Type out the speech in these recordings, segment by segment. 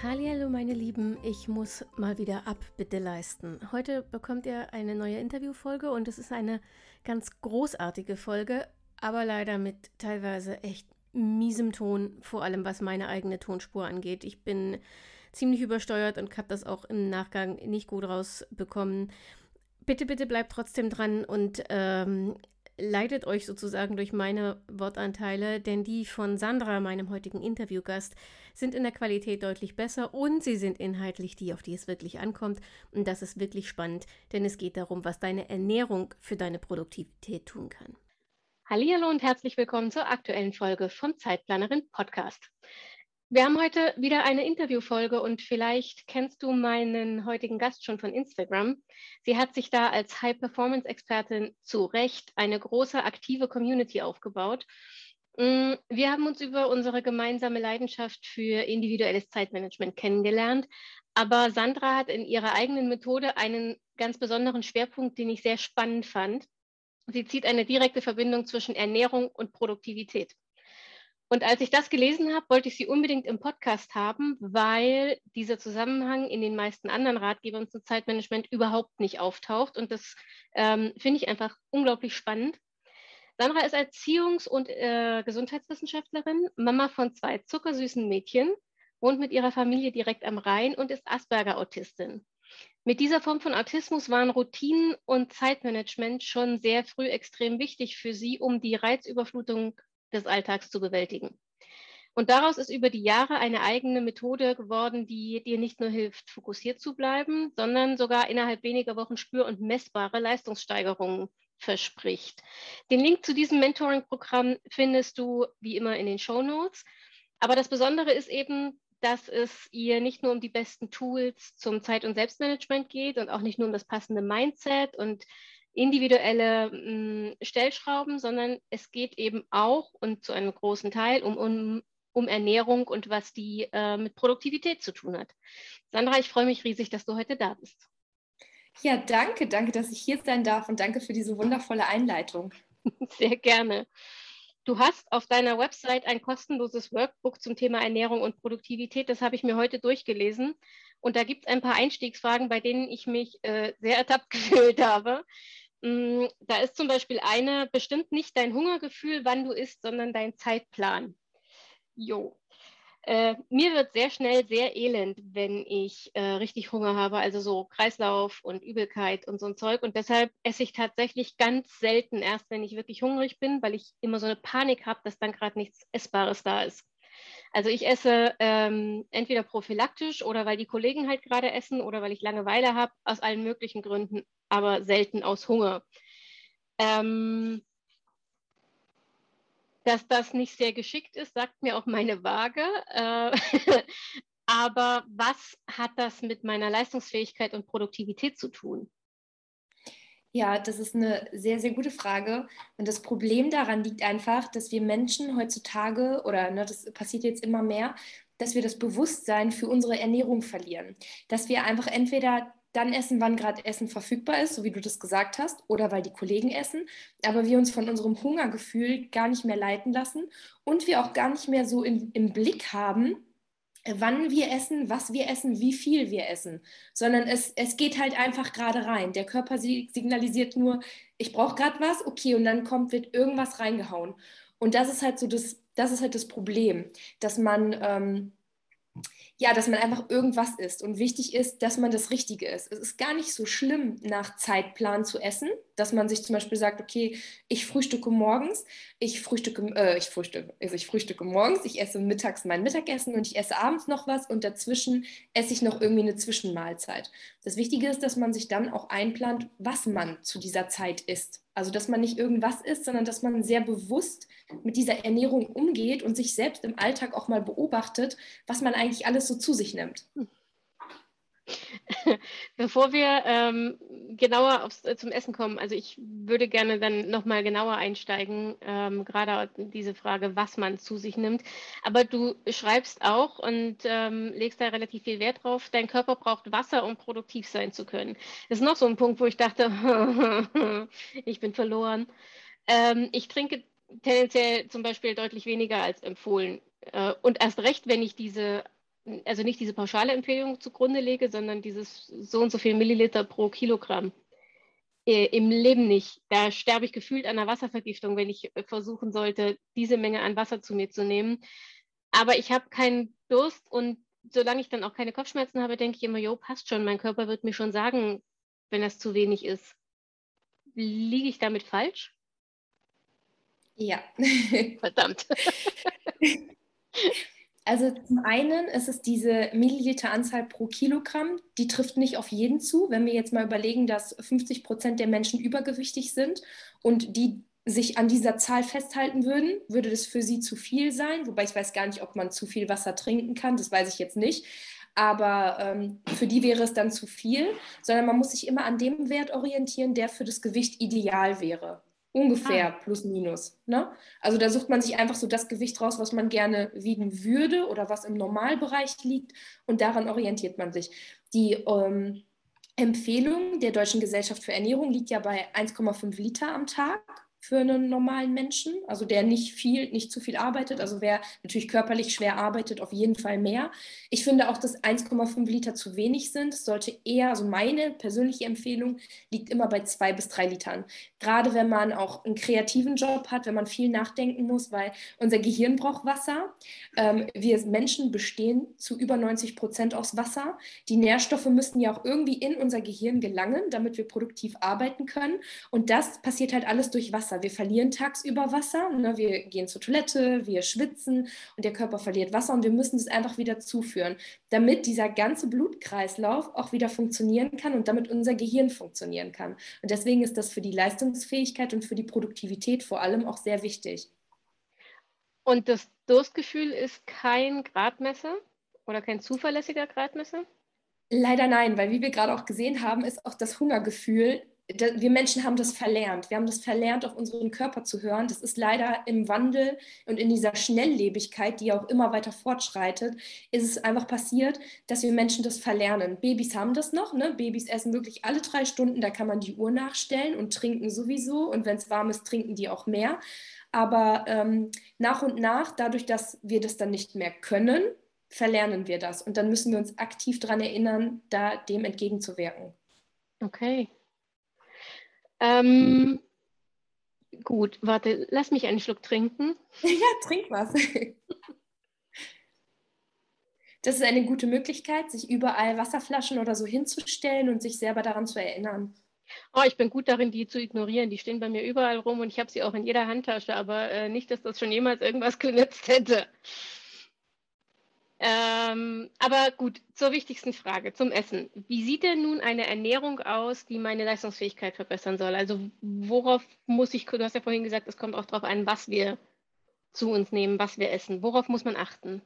Hallo meine Lieben, ich muss mal wieder Abbitte leisten. Heute bekommt ihr eine neue Interviewfolge und es ist eine ganz großartige Folge, aber leider mit teilweise echt miesem Ton, vor allem was meine eigene Tonspur angeht. Ich bin ziemlich übersteuert und habe das auch im Nachgang nicht gut rausbekommen. Bitte, bitte bleibt trotzdem dran und ähm, leitet euch sozusagen durch meine Wortanteile, denn die von Sandra, meinem heutigen Interviewgast, sind in der Qualität deutlich besser und sie sind inhaltlich die, auf die es wirklich ankommt. Und das ist wirklich spannend, denn es geht darum, was deine Ernährung für deine Produktivität tun kann. Hallo und herzlich willkommen zur aktuellen Folge vom Zeitplanerin Podcast. Wir haben heute wieder eine Interviewfolge und vielleicht kennst du meinen heutigen Gast schon von Instagram. Sie hat sich da als High-Performance-Expertin zu Recht eine große aktive Community aufgebaut. Mm, wir haben uns über unsere gemeinsame Leidenschaft für individuelles Zeitmanagement kennengelernt. Aber Sandra hat in ihrer eigenen Methode einen ganz besonderen Schwerpunkt, den ich sehr spannend fand. Sie zieht eine direkte Verbindung zwischen Ernährung und Produktivität. Und als ich das gelesen habe, wollte ich sie unbedingt im Podcast haben, weil dieser Zusammenhang in den meisten anderen Ratgebern zum Zeitmanagement überhaupt nicht auftaucht. Und das ähm, finde ich einfach unglaublich spannend. Sandra ist Erziehungs- und äh, Gesundheitswissenschaftlerin, Mama von zwei zuckersüßen Mädchen, wohnt mit ihrer Familie direkt am Rhein und ist Asperger-Autistin. Mit dieser Form von Autismus waren Routinen und Zeitmanagement schon sehr früh extrem wichtig für sie, um die Reizüberflutung des Alltags zu bewältigen. Und daraus ist über die Jahre eine eigene Methode geworden, die dir nicht nur hilft, fokussiert zu bleiben, sondern sogar innerhalb weniger Wochen spür- und messbare Leistungssteigerungen verspricht. Den Link zu diesem Mentoring-Programm findest du wie immer in den Show Notes. Aber das Besondere ist eben, dass es ihr nicht nur um die besten Tools zum Zeit- und Selbstmanagement geht und auch nicht nur um das passende Mindset und individuelle mh, mm, Stellschrauben, sondern es geht eben auch und zu einem großen Teil um, um, um Ernährung und was die äh, mit Produktivität zu tun hat. Sandra, ich freue mich riesig, dass du heute da bist. Ja, danke, danke, dass ich hier sein darf und danke für diese wundervolle Einleitung. Sehr gerne. Du hast auf deiner Website ein kostenloses Workbook zum Thema Ernährung und Produktivität. Das habe ich mir heute durchgelesen. Und da gibt es ein paar Einstiegsfragen, bei denen ich mich äh, sehr ertappt gefühlt habe. Mm, da ist zum Beispiel eine, bestimmt nicht dein Hungergefühl, wann du isst, sondern dein Zeitplan. Jo. Äh, mir wird sehr schnell sehr elend, wenn ich äh, richtig Hunger habe, also so Kreislauf und Übelkeit und so ein Zeug. Und deshalb esse ich tatsächlich ganz selten erst, wenn ich wirklich hungrig bin, weil ich immer so eine Panik habe, dass dann gerade nichts Essbares da ist. Also ich esse ähm, entweder prophylaktisch oder weil die Kollegen halt gerade essen oder weil ich Langeweile habe, aus allen möglichen Gründen, aber selten aus Hunger. Ähm, dass das nicht sehr geschickt ist, sagt mir auch meine Waage. Äh, aber was hat das mit meiner Leistungsfähigkeit und Produktivität zu tun? Ja, das ist eine sehr, sehr gute Frage. Und das Problem daran liegt einfach, dass wir Menschen heutzutage, oder ne, das passiert jetzt immer mehr, dass wir das Bewusstsein für unsere Ernährung verlieren. Dass wir einfach entweder dann essen, wann gerade Essen verfügbar ist, so wie du das gesagt hast, oder weil die Kollegen essen, aber wir uns von unserem Hungergefühl gar nicht mehr leiten lassen und wir auch gar nicht mehr so im, im Blick haben, wann wir essen, was wir essen, wie viel wir essen, sondern es, es geht halt einfach gerade rein. Der Körper signalisiert nur, ich brauche gerade was, okay, und dann kommt, wird irgendwas reingehauen. Und das ist halt so das, das ist halt das Problem, dass man ähm, ja, dass man einfach irgendwas isst. Und wichtig ist, dass man das Richtige isst. Es ist gar nicht so schlimm, nach Zeitplan zu essen, dass man sich zum Beispiel sagt, okay, ich frühstücke morgens, ich frühstücke, äh, ich frühstücke, also ich frühstücke morgens, ich esse mittags mein Mittagessen und ich esse abends noch was und dazwischen esse ich noch irgendwie eine Zwischenmahlzeit. Das Wichtige ist, dass man sich dann auch einplant, was man zu dieser Zeit isst. Also, dass man nicht irgendwas isst, sondern dass man sehr bewusst mit dieser Ernährung umgeht und sich selbst im Alltag auch mal beobachtet, was man eigentlich alles so zu sich nimmt. Bevor wir ähm, genauer aufs, äh, zum Essen kommen, also ich würde gerne dann nochmal genauer einsteigen, ähm, gerade diese Frage, was man zu sich nimmt. Aber du schreibst auch und ähm, legst da relativ viel Wert drauf, dein Körper braucht Wasser, um produktiv sein zu können. Das ist noch so ein Punkt, wo ich dachte, ich bin verloren. Ähm, ich trinke tendenziell zum Beispiel deutlich weniger als empfohlen. Äh, und erst recht, wenn ich diese also nicht diese pauschale Empfehlung zugrunde lege, sondern dieses so und so viel Milliliter pro Kilogramm. Äh, Im Leben nicht. Da sterbe ich gefühlt an einer Wasservergiftung, wenn ich äh, versuchen sollte, diese Menge an Wasser zu mir zu nehmen. Aber ich habe keinen Durst und solange ich dann auch keine Kopfschmerzen habe, denke ich immer, jo, passt schon, mein Körper wird mir schon sagen, wenn das zu wenig ist. Liege ich damit falsch? Ja. Verdammt. Also zum einen ist es diese Milliliteranzahl pro Kilogramm, die trifft nicht auf jeden zu. Wenn wir jetzt mal überlegen, dass 50 Prozent der Menschen übergewichtig sind und die sich an dieser Zahl festhalten würden, würde das für sie zu viel sein. Wobei ich weiß gar nicht, ob man zu viel Wasser trinken kann, das weiß ich jetzt nicht. Aber ähm, für die wäre es dann zu viel, sondern man muss sich immer an dem Wert orientieren, der für das Gewicht ideal wäre. Ungefähr ah. plus minus. Ne? Also da sucht man sich einfach so das Gewicht raus, was man gerne wiegen würde oder was im Normalbereich liegt und daran orientiert man sich. Die ähm, Empfehlung der Deutschen Gesellschaft für Ernährung liegt ja bei 1,5 Liter am Tag für einen normalen Menschen, also der nicht viel, nicht zu viel arbeitet. Also wer natürlich körperlich schwer arbeitet, auf jeden Fall mehr. Ich finde auch, dass 1,5 Liter zu wenig sind. Es sollte eher, also meine persönliche Empfehlung liegt immer bei zwei bis drei Litern. Gerade wenn man auch einen kreativen Job hat, wenn man viel nachdenken muss, weil unser Gehirn braucht Wasser. Ähm, wir Menschen bestehen zu über 90 Prozent aus Wasser. Die Nährstoffe müssen ja auch irgendwie in unser Gehirn gelangen, damit wir produktiv arbeiten können. Und das passiert halt alles durch Wasser. Wasser. Wir verlieren tagsüber Wasser. Ne? Wir gehen zur Toilette, wir schwitzen und der Körper verliert Wasser und wir müssen es einfach wieder zuführen, damit dieser ganze Blutkreislauf auch wieder funktionieren kann und damit unser Gehirn funktionieren kann. Und deswegen ist das für die Leistungsfähigkeit und für die Produktivität vor allem auch sehr wichtig. Und das Durstgefühl ist kein Gradmesser oder kein zuverlässiger Gradmesser? Leider nein, weil wie wir gerade auch gesehen haben, ist auch das Hungergefühl wir Menschen haben das verlernt. Wir haben das verlernt, auf unseren Körper zu hören. Das ist leider im Wandel und in dieser Schnelllebigkeit, die auch immer weiter fortschreitet, ist es einfach passiert, dass wir Menschen das verlernen. Babys haben das noch. Ne? Babys essen wirklich alle drei Stunden. Da kann man die Uhr nachstellen und trinken sowieso. Und wenn es warm ist, trinken die auch mehr. Aber ähm, nach und nach, dadurch, dass wir das dann nicht mehr können, verlernen wir das. Und dann müssen wir uns aktiv daran erinnern, da dem entgegenzuwirken. Okay. Ähm, gut, warte, lass mich einen Schluck trinken. Ja, trink was. Das ist eine gute Möglichkeit, sich überall Wasserflaschen oder so hinzustellen und sich selber daran zu erinnern. Oh, ich bin gut darin, die zu ignorieren. Die stehen bei mir überall rum und ich habe sie auch in jeder Handtasche, aber äh, nicht, dass das schon jemals irgendwas genützt hätte. Ähm, aber gut, zur wichtigsten Frage, zum Essen. Wie sieht denn nun eine Ernährung aus, die meine Leistungsfähigkeit verbessern soll? Also worauf muss ich, du hast ja vorhin gesagt, es kommt auch darauf an, was wir zu uns nehmen, was wir essen. Worauf muss man achten?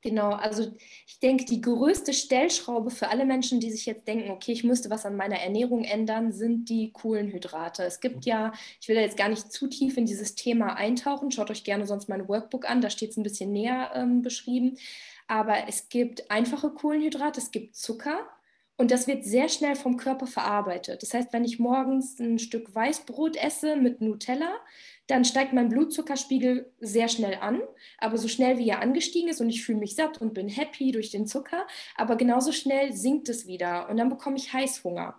Genau, also ich denke, die größte Stellschraube für alle Menschen, die sich jetzt denken, okay, ich müsste was an meiner Ernährung ändern, sind die Kohlenhydrate. Es gibt ja, ich will da jetzt gar nicht zu tief in dieses Thema eintauchen, schaut euch gerne sonst mein Workbook an, da steht es ein bisschen näher ähm, beschrieben. Aber es gibt einfache Kohlenhydrate, es gibt Zucker, und das wird sehr schnell vom Körper verarbeitet. Das heißt, wenn ich morgens ein Stück Weißbrot esse mit Nutella, dann steigt mein Blutzuckerspiegel sehr schnell an, aber so schnell wie er angestiegen ist und ich fühle mich satt und bin happy durch den Zucker, aber genauso schnell sinkt es wieder und dann bekomme ich Heißhunger.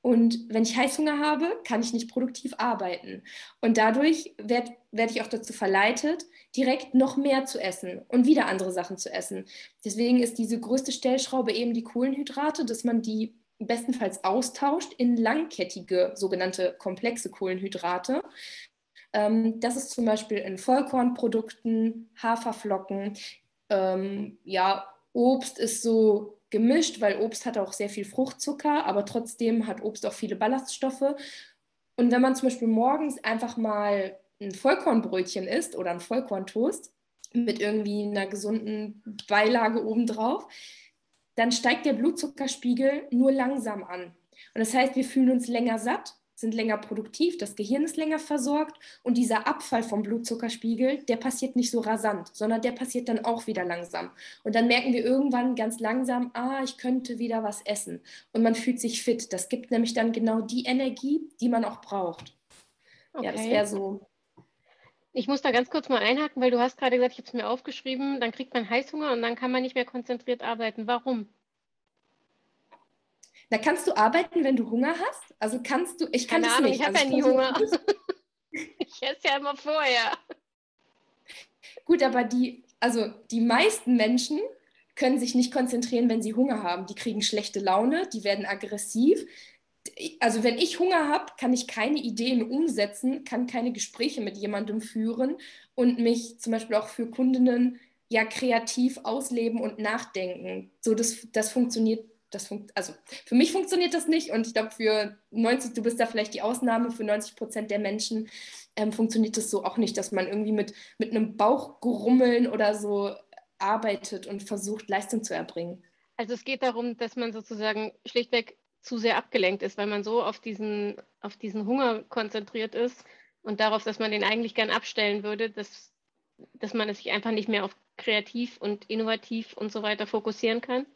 Und wenn ich Heißhunger habe, kann ich nicht produktiv arbeiten. Und dadurch werde werd ich auch dazu verleitet, direkt noch mehr zu essen und wieder andere Sachen zu essen. Deswegen ist diese größte Stellschraube eben die Kohlenhydrate, dass man die bestenfalls austauscht in langkettige sogenannte komplexe Kohlenhydrate. Ähm, das ist zum Beispiel in Vollkornprodukten, Haferflocken. Ähm, ja, Obst ist so gemischt, weil Obst hat auch sehr viel Fruchtzucker, aber trotzdem hat Obst auch viele Ballaststoffe. Und wenn man zum Beispiel morgens einfach mal ein Vollkornbrötchen isst oder ein Vollkorntoast mit irgendwie einer gesunden Beilage obendrauf, dann steigt der Blutzuckerspiegel nur langsam an. Und das heißt, wir fühlen uns länger satt, sind länger produktiv, das Gehirn ist länger versorgt und dieser Abfall vom Blutzuckerspiegel, der passiert nicht so rasant, sondern der passiert dann auch wieder langsam. Und dann merken wir irgendwann ganz langsam, ah, ich könnte wieder was essen. Und man fühlt sich fit. Das gibt nämlich dann genau die Energie, die man auch braucht. Okay. Ja, das wäre so. Ich muss da ganz kurz mal einhaken, weil du hast gerade gesagt, ich habe es mir aufgeschrieben, dann kriegt man Heißhunger und dann kann man nicht mehr konzentriert arbeiten. Warum? Da kannst du arbeiten, wenn du Hunger hast? Also kannst du, ich kann Keine das Ahnung, nicht. ich habe also ja nie Hunger. ich esse ja immer vorher. Gut, aber die, also die meisten Menschen können sich nicht konzentrieren, wenn sie Hunger haben. Die kriegen schlechte Laune, die werden aggressiv. Also wenn ich Hunger habe, kann ich keine Ideen umsetzen, kann keine Gespräche mit jemandem führen und mich zum Beispiel auch für Kundinnen ja kreativ ausleben und nachdenken. So, das, das funktioniert das funkt, also für mich funktioniert das nicht und ich glaube für 90, du bist da vielleicht die Ausnahme, für 90 Prozent der Menschen ähm, funktioniert das so auch nicht, dass man irgendwie mit, mit einem Bauchgrummeln oder so arbeitet und versucht, Leistung zu erbringen. Also es geht darum, dass man sozusagen schlichtweg zu sehr abgelenkt ist, weil man so auf diesen, auf diesen Hunger konzentriert ist und darauf, dass man den eigentlich gern abstellen würde, dass, dass man es sich einfach nicht mehr auf kreativ und innovativ und so weiter fokussieren kann.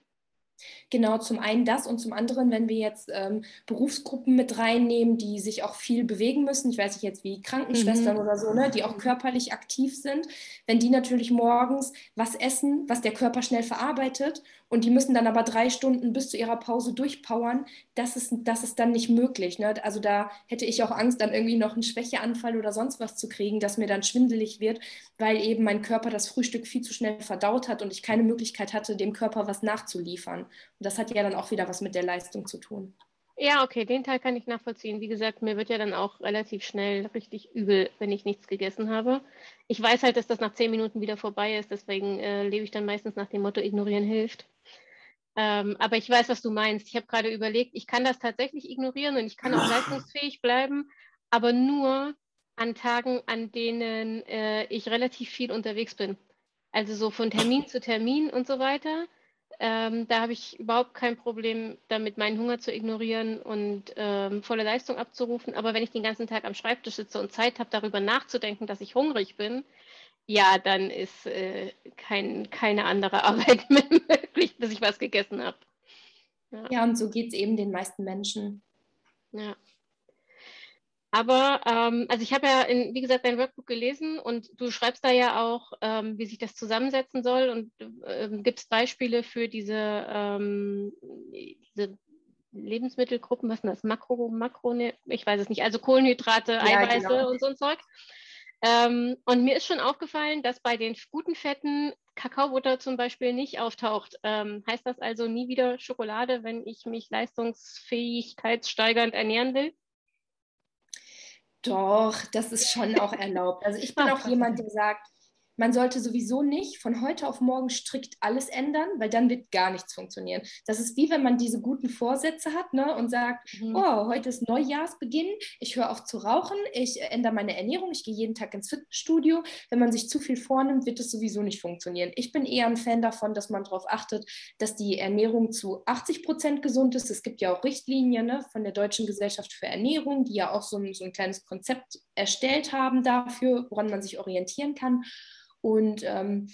Genau, zum einen das und zum anderen, wenn wir jetzt ähm, Berufsgruppen mit reinnehmen, die sich auch viel bewegen müssen, ich weiß nicht jetzt wie Krankenschwestern mhm. oder so, ne, die auch körperlich aktiv sind, wenn die natürlich morgens was essen, was der Körper schnell verarbeitet und die müssen dann aber drei Stunden bis zu ihrer Pause durchpowern, das ist, das ist dann nicht möglich. Ne? Also da hätte ich auch Angst, dann irgendwie noch einen Schwächeanfall oder sonst was zu kriegen, dass mir dann schwindelig wird, weil eben mein Körper das Frühstück viel zu schnell verdaut hat und ich keine Möglichkeit hatte, dem Körper was nachzuliefern. Und das hat ja dann auch wieder was mit der Leistung zu tun. Ja, okay, den Teil kann ich nachvollziehen. Wie gesagt, mir wird ja dann auch relativ schnell richtig übel, wenn ich nichts gegessen habe. Ich weiß halt, dass das nach zehn Minuten wieder vorbei ist, deswegen äh, lebe ich dann meistens nach dem Motto, ignorieren hilft. Ähm, aber ich weiß, was du meinst. Ich habe gerade überlegt, ich kann das tatsächlich ignorieren und ich kann auch leistungsfähig bleiben, aber nur an Tagen, an denen äh, ich relativ viel unterwegs bin. Also so von Termin zu Termin und so weiter. Ähm, da habe ich überhaupt kein Problem damit, meinen Hunger zu ignorieren und ähm, volle Leistung abzurufen. Aber wenn ich den ganzen Tag am Schreibtisch sitze und Zeit habe, darüber nachzudenken, dass ich hungrig bin, ja, dann ist äh, kein, keine andere Arbeit mehr möglich, bis ich was gegessen habe. Ja. ja, und so geht es eben den meisten Menschen. Ja. Aber, ähm, also ich habe ja, in, wie gesagt, dein Workbook gelesen und du schreibst da ja auch, ähm, wie sich das zusammensetzen soll und ähm, gibst Beispiele für diese, ähm, diese Lebensmittelgruppen, was ist das? Makro, Makro, ich weiß es nicht, also Kohlenhydrate, ja, Eiweiße genau. und so ein Zeug. Ähm, und mir ist schon aufgefallen, dass bei den guten Fetten Kakaobutter zum Beispiel nicht auftaucht. Ähm, heißt das also nie wieder Schokolade, wenn ich mich leistungsfähigkeitssteigernd ernähren will? Doch, das ist schon auch erlaubt. Also ich bin Ach, auch jemand, der sagt, man sollte sowieso nicht von heute auf morgen strikt alles ändern, weil dann wird gar nichts funktionieren. Das ist wie wenn man diese guten Vorsätze hat ne, und sagt, mhm. oh, heute ist Neujahrsbeginn, ich höre auf zu rauchen, ich ändere meine Ernährung, ich gehe jeden Tag ins Fitnessstudio. Wenn man sich zu viel vornimmt, wird es sowieso nicht funktionieren. Ich bin eher ein Fan davon, dass man darauf achtet, dass die Ernährung zu 80 Prozent gesund ist. Es gibt ja auch Richtlinien ne, von der Deutschen Gesellschaft für Ernährung, die ja auch so ein, so ein kleines Konzept erstellt haben dafür, woran man sich orientieren kann. Und ähm,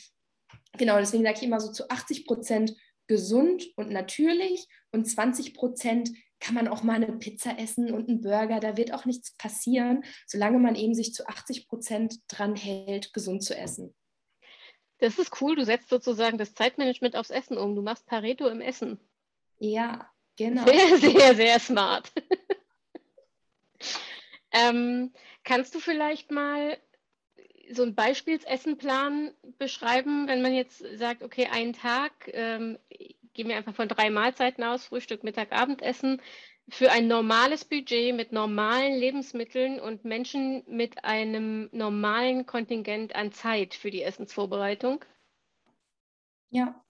genau, deswegen sage ich immer so zu 80 Prozent gesund und natürlich und 20 Prozent kann man auch mal eine Pizza essen und einen Burger. Da wird auch nichts passieren, solange man eben sich zu 80 Prozent dran hält, gesund zu essen. Das ist cool. Du setzt sozusagen das Zeitmanagement aufs Essen um. Du machst Pareto im Essen. Ja, genau. Sehr, sehr, sehr smart. ähm, kannst du vielleicht mal so ein Beispielsessenplan beschreiben, wenn man jetzt sagt, okay, einen Tag, ähm, gehen wir einfach von drei Mahlzeiten aus, Frühstück, Mittag, Abendessen, für ein normales Budget mit normalen Lebensmitteln und Menschen mit einem normalen Kontingent an Zeit für die Essensvorbereitung? Ja,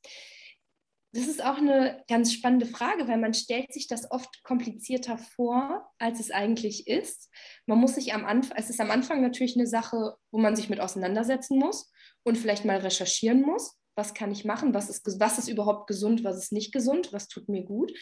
das ist auch eine ganz spannende Frage, weil man stellt sich das oft komplizierter vor, als es eigentlich ist. Man muss sich am Anfang, es ist am Anfang natürlich eine Sache, wo man sich mit auseinandersetzen muss und vielleicht mal recherchieren muss, was kann ich machen, was ist, was ist überhaupt gesund, was ist nicht gesund, was tut mir gut.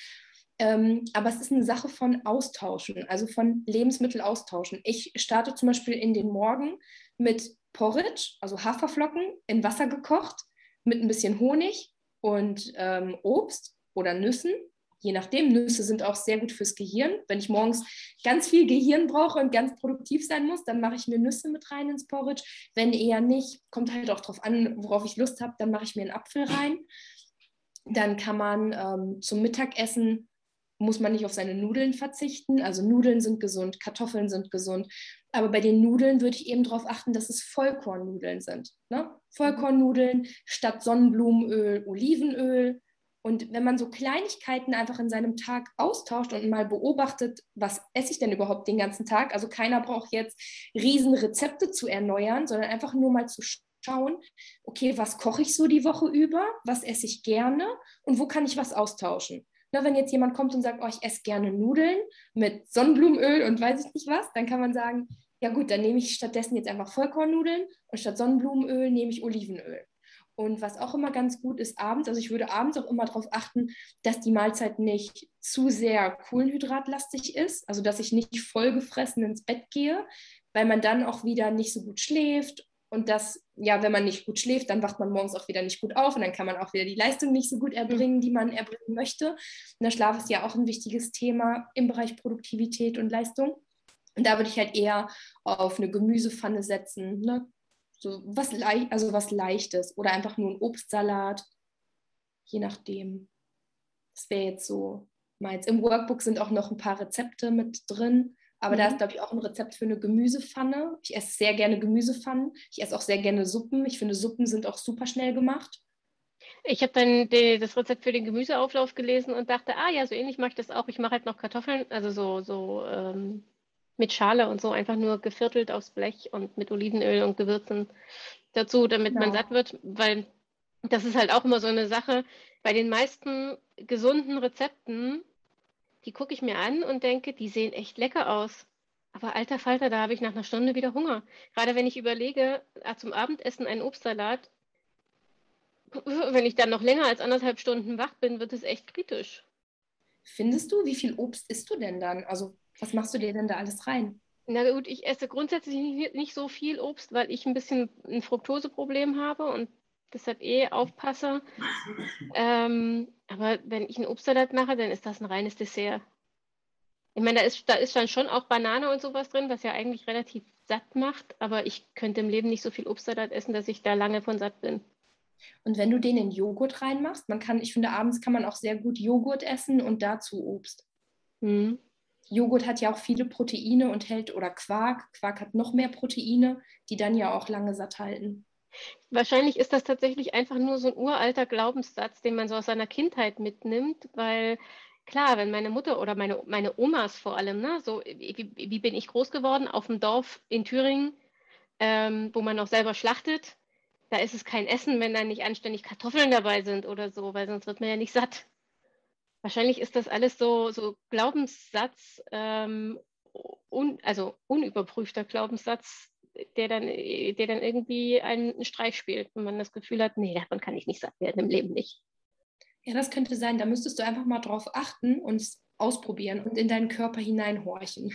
Ähm, aber es ist eine Sache von Austauschen, also von Lebensmittel austauschen. Ich starte zum Beispiel in den Morgen mit Porridge, also Haferflocken in Wasser gekocht, mit ein bisschen Honig und ähm, Obst oder Nüssen. Je nachdem, Nüsse sind auch sehr gut fürs Gehirn. Wenn ich morgens ganz viel Gehirn brauche und ganz produktiv sein muss, dann mache ich mir Nüsse mit rein ins Porridge. Wenn eher nicht, kommt halt auch darauf an, worauf ich Lust habe, dann mache ich mir einen Apfel rein. Dann kann man ähm, zum Mittagessen muss man nicht auf seine Nudeln verzichten. Also Nudeln sind gesund, Kartoffeln sind gesund. Aber bei den Nudeln würde ich eben darauf achten, dass es Vollkornnudeln sind. Ne? Vollkornnudeln statt Sonnenblumenöl, Olivenöl. Und wenn man so Kleinigkeiten einfach in seinem Tag austauscht und mal beobachtet, was esse ich denn überhaupt den ganzen Tag? Also keiner braucht jetzt Riesenrezepte zu erneuern, sondern einfach nur mal zu schauen, okay, was koche ich so die Woche über? Was esse ich gerne? Und wo kann ich was austauschen? Na, wenn jetzt jemand kommt und sagt, oh, ich esse gerne Nudeln mit Sonnenblumenöl und weiß ich nicht was, dann kann man sagen, ja gut, dann nehme ich stattdessen jetzt einfach Vollkornnudeln und statt Sonnenblumenöl nehme ich Olivenöl. Und was auch immer ganz gut ist abends, also ich würde abends auch immer darauf achten, dass die Mahlzeit nicht zu sehr kohlenhydratlastig ist, also dass ich nicht vollgefressen ins Bett gehe, weil man dann auch wieder nicht so gut schläft und das, ja, wenn man nicht gut schläft, dann wacht man morgens auch wieder nicht gut auf und dann kann man auch wieder die Leistung nicht so gut erbringen, die man erbringen möchte. Und der Schlaf ist ja auch ein wichtiges Thema im Bereich Produktivität und Leistung. Und da würde ich halt eher auf eine Gemüsepfanne setzen, ne? so was, also was Leichtes oder einfach nur ein Obstsalat, je nachdem. Das wäre jetzt so meins. Im Workbook sind auch noch ein paar Rezepte mit drin. Aber mhm. da ist, glaube ich, auch ein Rezept für eine Gemüsepfanne. Ich esse sehr gerne Gemüsepfannen. Ich esse auch sehr gerne Suppen. Ich finde, Suppen sind auch super schnell gemacht. Ich habe dann die, das Rezept für den Gemüseauflauf gelesen und dachte, ah ja, so ähnlich mache ich das auch. Ich mache halt noch Kartoffeln, also so, so ähm, mit Schale und so, einfach nur geviertelt aufs Blech und mit Olivenöl und Gewürzen dazu, damit ja. man satt wird, weil das ist halt auch immer so eine Sache. Bei den meisten gesunden Rezepten die gucke ich mir an und denke, die sehen echt lecker aus. Aber alter Falter, da habe ich nach einer Stunde wieder Hunger. Gerade wenn ich überlege, ah, zum Abendessen einen Obstsalat, wenn ich dann noch länger als anderthalb Stunden wach bin, wird es echt kritisch. Findest du, wie viel Obst isst du denn dann? Also, was machst du dir denn da alles rein? Na gut, ich esse grundsätzlich nicht, nicht so viel Obst, weil ich ein bisschen ein Fruktoseproblem habe und deshalb eh aufpasse. Ähm, aber wenn ich einen Obstsalat mache, dann ist das ein reines Dessert. Ich meine, da ist, da ist dann schon auch Banane und sowas drin, was ja eigentlich relativ satt macht, aber ich könnte im Leben nicht so viel Obstsalat essen, dass ich da lange von satt bin. Und wenn du den in Joghurt reinmachst, man kann, ich finde, abends kann man auch sehr gut Joghurt essen und dazu Obst. Mhm. Joghurt hat ja auch viele Proteine und hält, oder Quark, Quark hat noch mehr Proteine, die dann ja auch lange satt halten. Wahrscheinlich ist das tatsächlich einfach nur so ein uralter Glaubenssatz, den man so aus seiner Kindheit mitnimmt, weil klar, wenn meine Mutter oder meine, meine Omas vor allem, ne, so wie, wie bin ich groß geworden auf dem Dorf in Thüringen, ähm, wo man noch selber schlachtet, da ist es kein Essen, wenn da nicht anständig Kartoffeln dabei sind oder so, weil sonst wird man ja nicht satt. Wahrscheinlich ist das alles so, so Glaubenssatz, ähm, un, also unüberprüfter Glaubenssatz, der dann, der dann irgendwie einen Streich spielt und man das Gefühl hat, nee, davon kann ich nicht satt werden im Leben nicht. Ja, das könnte sein. Da müsstest du einfach mal drauf achten und es ausprobieren und in deinen Körper hineinhorchen.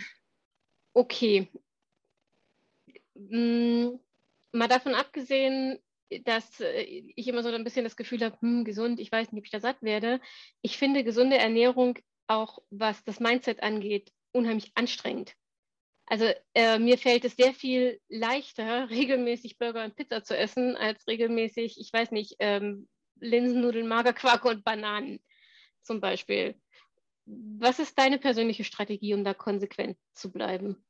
Okay. Hm, mal davon abgesehen, dass äh, ich immer so ein bisschen das Gefühl habe, hm, gesund, ich weiß nicht, ob ich da satt werde. Ich finde gesunde Ernährung auch, was das Mindset angeht, unheimlich anstrengend. Also äh, mir fällt es sehr viel leichter, regelmäßig Burger und Pizza zu essen, als regelmäßig, ich weiß nicht, ähm, Linsennudeln, Magerquark und Bananen zum Beispiel. Was ist deine persönliche Strategie, um da konsequent zu bleiben?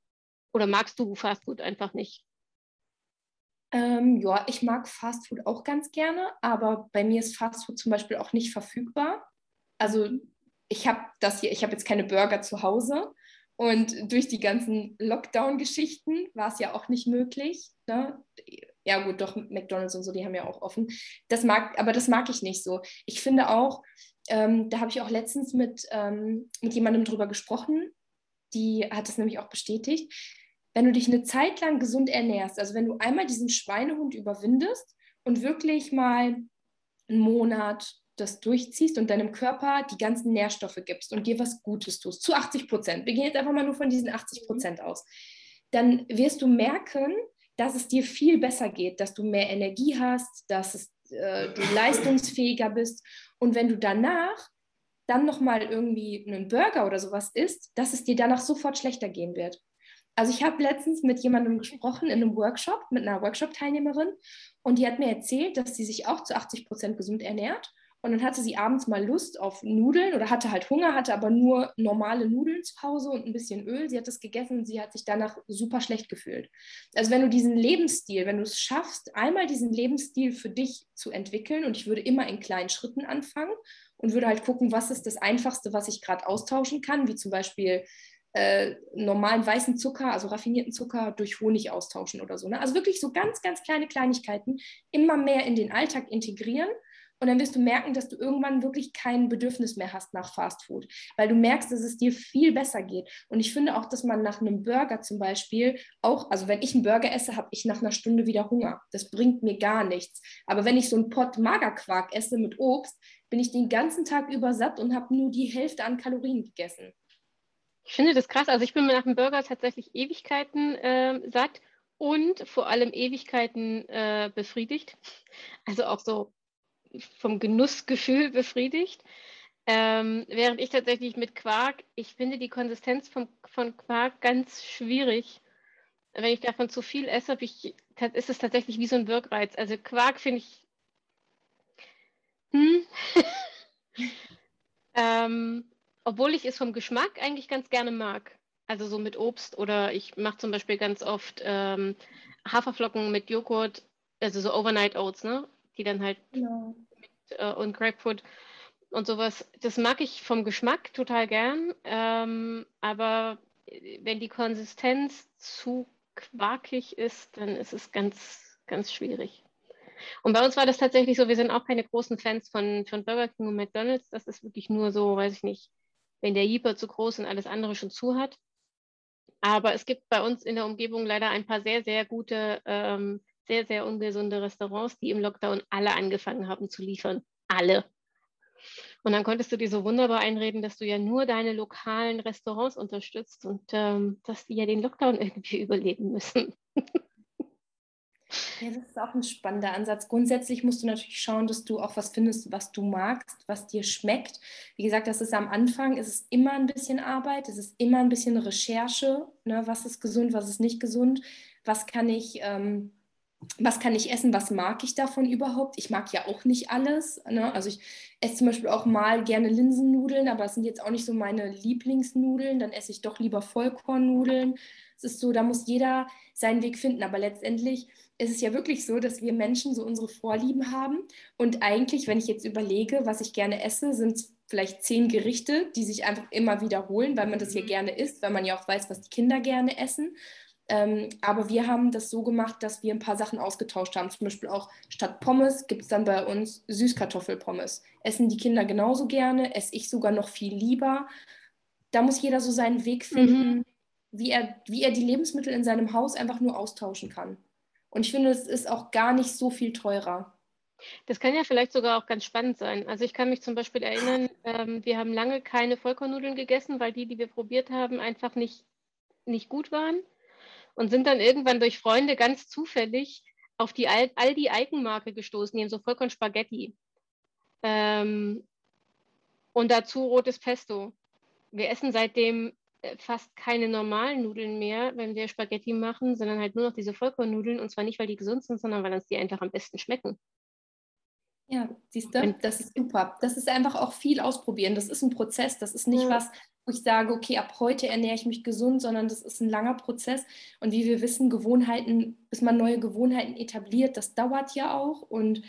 Oder magst du Fastfood einfach nicht? Ähm, ja, ich mag Fastfood auch ganz gerne, aber bei mir ist Fastfood zum Beispiel auch nicht verfügbar. Also ich habe das hier, ich habe jetzt keine Burger zu Hause und durch die ganzen Lockdown-Geschichten war es ja auch nicht möglich. Ne? Ja, gut, doch McDonalds und so, die haben ja auch offen. Das mag, aber das mag ich nicht so. Ich finde auch, ähm, da habe ich auch letztens mit, ähm, mit jemandem drüber gesprochen, die hat es nämlich auch bestätigt. Wenn du dich eine Zeit lang gesund ernährst, also wenn du einmal diesen Schweinehund überwindest und wirklich mal einen Monat das durchziehst und deinem Körper die ganzen Nährstoffe gibst und dir was Gutes tust, zu 80 Prozent, wir gehen jetzt einfach mal nur von diesen 80 Prozent aus, dann wirst du merken, dass es dir viel besser geht, dass du mehr Energie hast, dass es, äh, du leistungsfähiger bist. Und wenn du danach dann nochmal irgendwie einen Burger oder sowas isst, dass es dir danach sofort schlechter gehen wird. Also ich habe letztens mit jemandem gesprochen in einem Workshop, mit einer Workshop-Teilnehmerin und die hat mir erzählt, dass sie sich auch zu 80 Prozent gesund ernährt und dann hatte sie abends mal Lust auf Nudeln oder hatte halt Hunger, hatte aber nur normale Nudeln zu Hause und ein bisschen Öl. Sie hat das gegessen und sie hat sich danach super schlecht gefühlt. Also wenn du diesen Lebensstil, wenn du es schaffst, einmal diesen Lebensstil für dich zu entwickeln und ich würde immer in kleinen Schritten anfangen und würde halt gucken, was ist das Einfachste, was ich gerade austauschen kann, wie zum Beispiel äh, normalen weißen Zucker, also raffinierten Zucker, durch Honig austauschen oder so. Ne? Also wirklich so ganz, ganz kleine Kleinigkeiten immer mehr in den Alltag integrieren und dann wirst du merken, dass du irgendwann wirklich kein Bedürfnis mehr hast nach Fast Food, weil du merkst, dass es dir viel besser geht. Und ich finde auch, dass man nach einem Burger zum Beispiel auch, also wenn ich einen Burger esse, habe ich nach einer Stunde wieder Hunger. Das bringt mir gar nichts. Aber wenn ich so einen Pott Magerquark esse mit Obst, bin ich den ganzen Tag über satt und habe nur die Hälfte an Kalorien gegessen. Ich finde das krass. Also ich bin mir nach dem Burger tatsächlich Ewigkeiten äh, satt und vor allem Ewigkeiten äh, befriedigt. Also auch so vom Genussgefühl befriedigt. Ähm, während ich tatsächlich mit Quark, ich finde die Konsistenz vom, von Quark ganz schwierig. Wenn ich davon zu viel esse, ich, ist es tatsächlich wie so ein Wirkreiz. Also Quark finde ich. Hm. ähm, obwohl ich es vom Geschmack eigentlich ganz gerne mag. Also so mit Obst oder ich mache zum Beispiel ganz oft ähm, Haferflocken mit Joghurt, also so Overnight Oats, ne? die dann halt ja. mit, äh, und Grapefruit und sowas. Das mag ich vom Geschmack total gern, ähm, aber wenn die Konsistenz zu quarkig ist, dann ist es ganz, ganz schwierig. Und bei uns war das tatsächlich so, wir sind auch keine großen Fans von, von Burger King und McDonalds. Das ist wirklich nur so, weiß ich nicht, wenn der Jeeper zu groß und alles andere schon zu hat. Aber es gibt bei uns in der Umgebung leider ein paar sehr, sehr gute ähm, sehr, sehr ungesunde Restaurants, die im Lockdown alle angefangen haben zu liefern. Alle. Und dann konntest du dir so wunderbar einreden, dass du ja nur deine lokalen Restaurants unterstützt und ähm, dass die ja den Lockdown irgendwie überleben müssen. Ja, das ist auch ein spannender Ansatz. Grundsätzlich musst du natürlich schauen, dass du auch was findest, was du magst, was dir schmeckt. Wie gesagt, das ist am Anfang, ist es immer ein bisschen Arbeit, es ist immer ein bisschen Recherche, ne? was ist gesund, was ist nicht gesund, was kann ich ähm, was kann ich essen, was mag ich davon überhaupt? Ich mag ja auch nicht alles. Ne? Also ich esse zum Beispiel auch mal gerne Linsennudeln, aber es sind jetzt auch nicht so meine Lieblingsnudeln. Dann esse ich doch lieber Vollkornnudeln. Es ist so, da muss jeder seinen Weg finden. Aber letztendlich ist es ja wirklich so, dass wir Menschen so unsere Vorlieben haben. Und eigentlich, wenn ich jetzt überlege, was ich gerne esse, sind vielleicht zehn Gerichte, die sich einfach immer wiederholen, weil man das ja mhm. gerne isst, weil man ja auch weiß, was die Kinder gerne essen. Ähm, aber wir haben das so gemacht, dass wir ein paar Sachen ausgetauscht haben. Zum Beispiel auch statt Pommes gibt es dann bei uns Süßkartoffelpommes. Essen die Kinder genauso gerne, esse ich sogar noch viel lieber. Da muss jeder so seinen Weg finden, mhm. wie, er, wie er die Lebensmittel in seinem Haus einfach nur austauschen kann. Und ich finde, es ist auch gar nicht so viel teurer. Das kann ja vielleicht sogar auch ganz spannend sein. Also ich kann mich zum Beispiel erinnern, ähm, wir haben lange keine Vollkornnudeln gegessen, weil die, die wir probiert haben, einfach nicht, nicht gut waren und sind dann irgendwann durch Freunde ganz zufällig auf die Al Aldi Eigenmarke gestoßen, die haben so Vollkorn-Spaghetti. Ähm, und dazu rotes Pesto. Wir essen seitdem äh, fast keine normalen Nudeln mehr, wenn wir Spaghetti machen, sondern halt nur noch diese Vollkornnudeln. Und zwar nicht, weil die gesund sind, sondern weil uns die einfach am besten schmecken. Ja, siehst du, das ist super. Das ist einfach auch viel ausprobieren. Das ist ein Prozess. Das ist nicht ja. was, wo ich sage, okay, ab heute ernähre ich mich gesund, sondern das ist ein langer Prozess. Und wie wir wissen, Gewohnheiten, bis man neue Gewohnheiten etabliert, das dauert ja auch. Und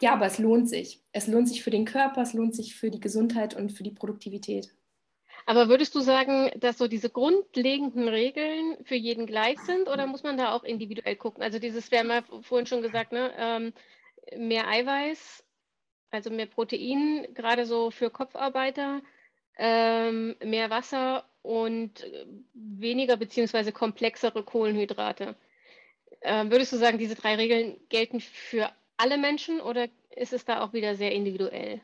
ja, aber es lohnt sich. Es lohnt sich für den Körper, es lohnt sich für die Gesundheit und für die Produktivität. Aber würdest du sagen, dass so diese grundlegenden Regeln für jeden gleich sind oder muss man da auch individuell gucken? Also dieses, wir haben ja vorhin schon gesagt, ne, ähm, mehr Eiweiß, also mehr Protein, gerade so für Kopfarbeiter ähm, mehr Wasser und weniger bzw. komplexere Kohlenhydrate. Ähm, würdest du sagen, diese drei Regeln gelten für alle Menschen oder ist es da auch wieder sehr individuell?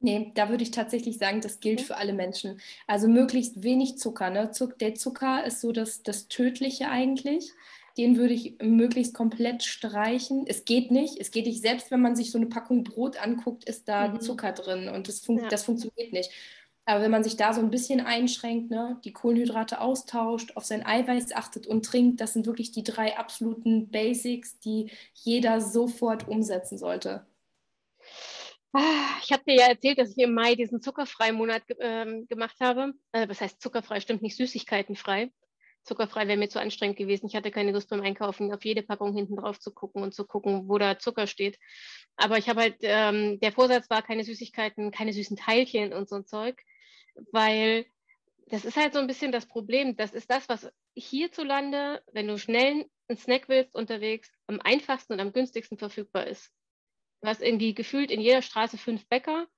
Nee, da würde ich tatsächlich sagen, das gilt für alle Menschen. Also möglichst wenig Zucker. Ne? Der Zucker ist so das, das Tödliche eigentlich. Den würde ich möglichst komplett streichen. Es geht nicht. Es geht nicht. Selbst wenn man sich so eine Packung Brot anguckt, ist da mhm. Zucker drin und das, fun ja. das funktioniert nicht. Aber wenn man sich da so ein bisschen einschränkt, ne, die Kohlenhydrate austauscht, auf sein Eiweiß achtet und trinkt, das sind wirklich die drei absoluten Basics, die jeder sofort umsetzen sollte. Ah, ich habe dir ja erzählt, dass ich im Mai diesen zuckerfreien Monat ähm, gemacht habe. Äh, was heißt zuckerfrei? Stimmt nicht, süßigkeitenfrei. Zuckerfrei wäre mir zu anstrengend gewesen. Ich hatte keine Lust beim Einkaufen auf jede Packung hinten drauf zu gucken und zu gucken, wo da Zucker steht. Aber ich habe halt, ähm, der Vorsatz war keine Süßigkeiten, keine süßen Teilchen und so ein Zeug weil das ist halt so ein bisschen das Problem. Das ist das, was hierzulande, wenn du schnell einen Snack willst unterwegs, am einfachsten und am günstigsten verfügbar ist. Du hast irgendwie gefühlt in jeder Straße fünf Bäcker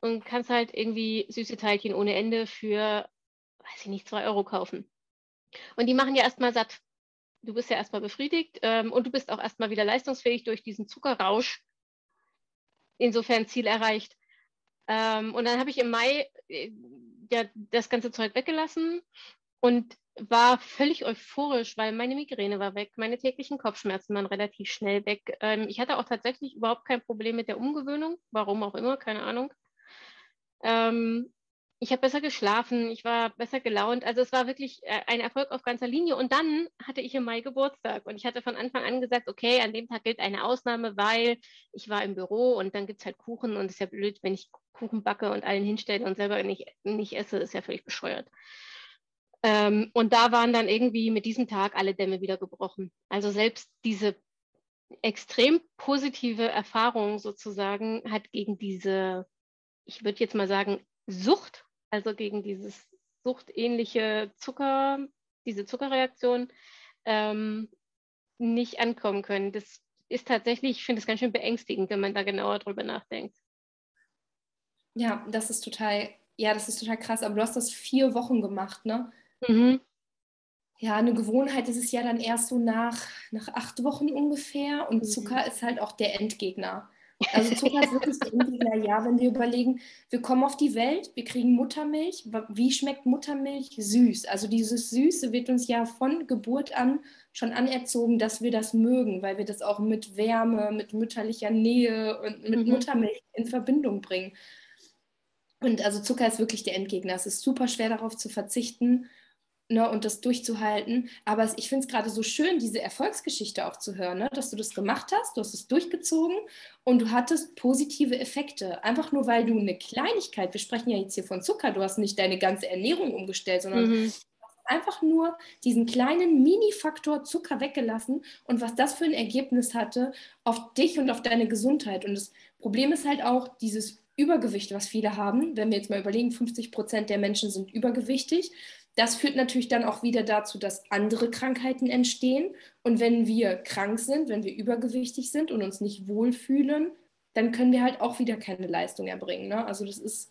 und kannst halt irgendwie süße Teilchen ohne Ende für, weiß ich nicht, zwei Euro kaufen. Und die machen ja erstmal satt. Du bist ja erstmal befriedigt ähm, und du bist auch erstmal wieder leistungsfähig durch diesen Zuckerrausch. Insofern Ziel erreicht. Ähm, und dann habe ich im Mai äh, ja, das ganze Zeug weggelassen und war völlig euphorisch, weil meine Migräne war weg, meine täglichen Kopfschmerzen waren relativ schnell weg. Ähm, ich hatte auch tatsächlich überhaupt kein Problem mit der Umgewöhnung, warum auch immer, keine Ahnung. Ähm, ich habe besser geschlafen, ich war besser gelaunt. Also es war wirklich äh, ein Erfolg auf ganzer Linie. Und dann hatte ich im Mai Geburtstag und ich hatte von Anfang an gesagt, okay, an dem Tag gilt eine Ausnahme, weil ich war im Büro und dann gibt es halt Kuchen und es ist ja blöd, wenn ich Kuchen backe und allen hinstelle und selber nicht, nicht esse, ist ja völlig bescheuert. Ähm, und da waren dann irgendwie mit diesem Tag alle Dämme wieder gebrochen. Also selbst diese extrem positive Erfahrung sozusagen hat gegen diese, ich würde jetzt mal sagen, Sucht also gegen dieses suchtähnliche Zucker, diese Zuckerreaktion, ähm, nicht ankommen können. Das ist tatsächlich, ich finde es ganz schön beängstigend, wenn man da genauer drüber nachdenkt. Ja, das ist total, ja, das ist total krass. Aber du hast das vier Wochen gemacht, ne? Mhm. Ja, eine Gewohnheit ist es ja dann erst so nach, nach acht Wochen ungefähr. Und mhm. Zucker ist halt auch der Endgegner. Also Zucker ist wirklich der Endgegner, ja, wenn wir überlegen, wir kommen auf die Welt, wir kriegen Muttermilch. Wie schmeckt Muttermilch? Süß. Also dieses Süße wird uns ja von Geburt an schon anerzogen, dass wir das mögen, weil wir das auch mit Wärme, mit mütterlicher Nähe und mit mhm. Muttermilch in Verbindung bringen. Und also Zucker ist wirklich der Endgegner. Es ist super schwer darauf zu verzichten ne, und das durchzuhalten. Aber ich finde es gerade so schön, diese Erfolgsgeschichte auch zu hören, ne, dass du das gemacht hast, du hast es durchgezogen und du hattest positive Effekte. Einfach nur, weil du eine Kleinigkeit, wir sprechen ja jetzt hier von Zucker, du hast nicht deine ganze Ernährung umgestellt, sondern mhm. einfach nur diesen kleinen Mini-Faktor Zucker weggelassen und was das für ein Ergebnis hatte auf dich und auf deine Gesundheit. Und das Problem ist halt auch dieses Übergewicht, was viele haben. Wenn wir jetzt mal überlegen, 50 Prozent der Menschen sind übergewichtig das führt natürlich dann auch wieder dazu, dass andere Krankheiten entstehen. Und wenn wir krank sind, wenn wir übergewichtig sind und uns nicht wohlfühlen, dann können wir halt auch wieder keine Leistung erbringen. Ne? Also das ist,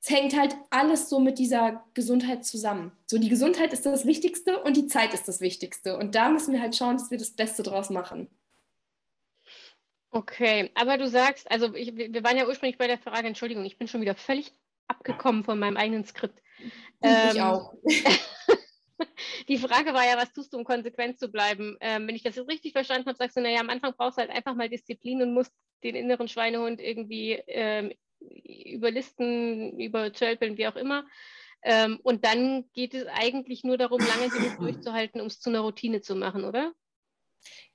es hängt halt alles so mit dieser Gesundheit zusammen. So die Gesundheit ist das Wichtigste und die Zeit ist das Wichtigste. Und da müssen wir halt schauen, dass wir das Beste draus machen. Okay, aber du sagst, also ich, wir waren ja ursprünglich bei der Frage, Entschuldigung, ich bin schon wieder völlig abgekommen von meinem eigenen Skript. Ich ähm, auch. die Frage war ja, was tust du, um konsequent zu bleiben? Ähm, wenn ich das jetzt richtig verstanden habe, sagst du, naja, am Anfang brauchst du halt einfach mal Disziplin und musst den inneren Schweinehund irgendwie ähm, überlisten, übertölpeln, wie auch immer. Ähm, und dann geht es eigentlich nur darum, lange genug durchzuhalten, um es zu einer Routine zu machen, oder?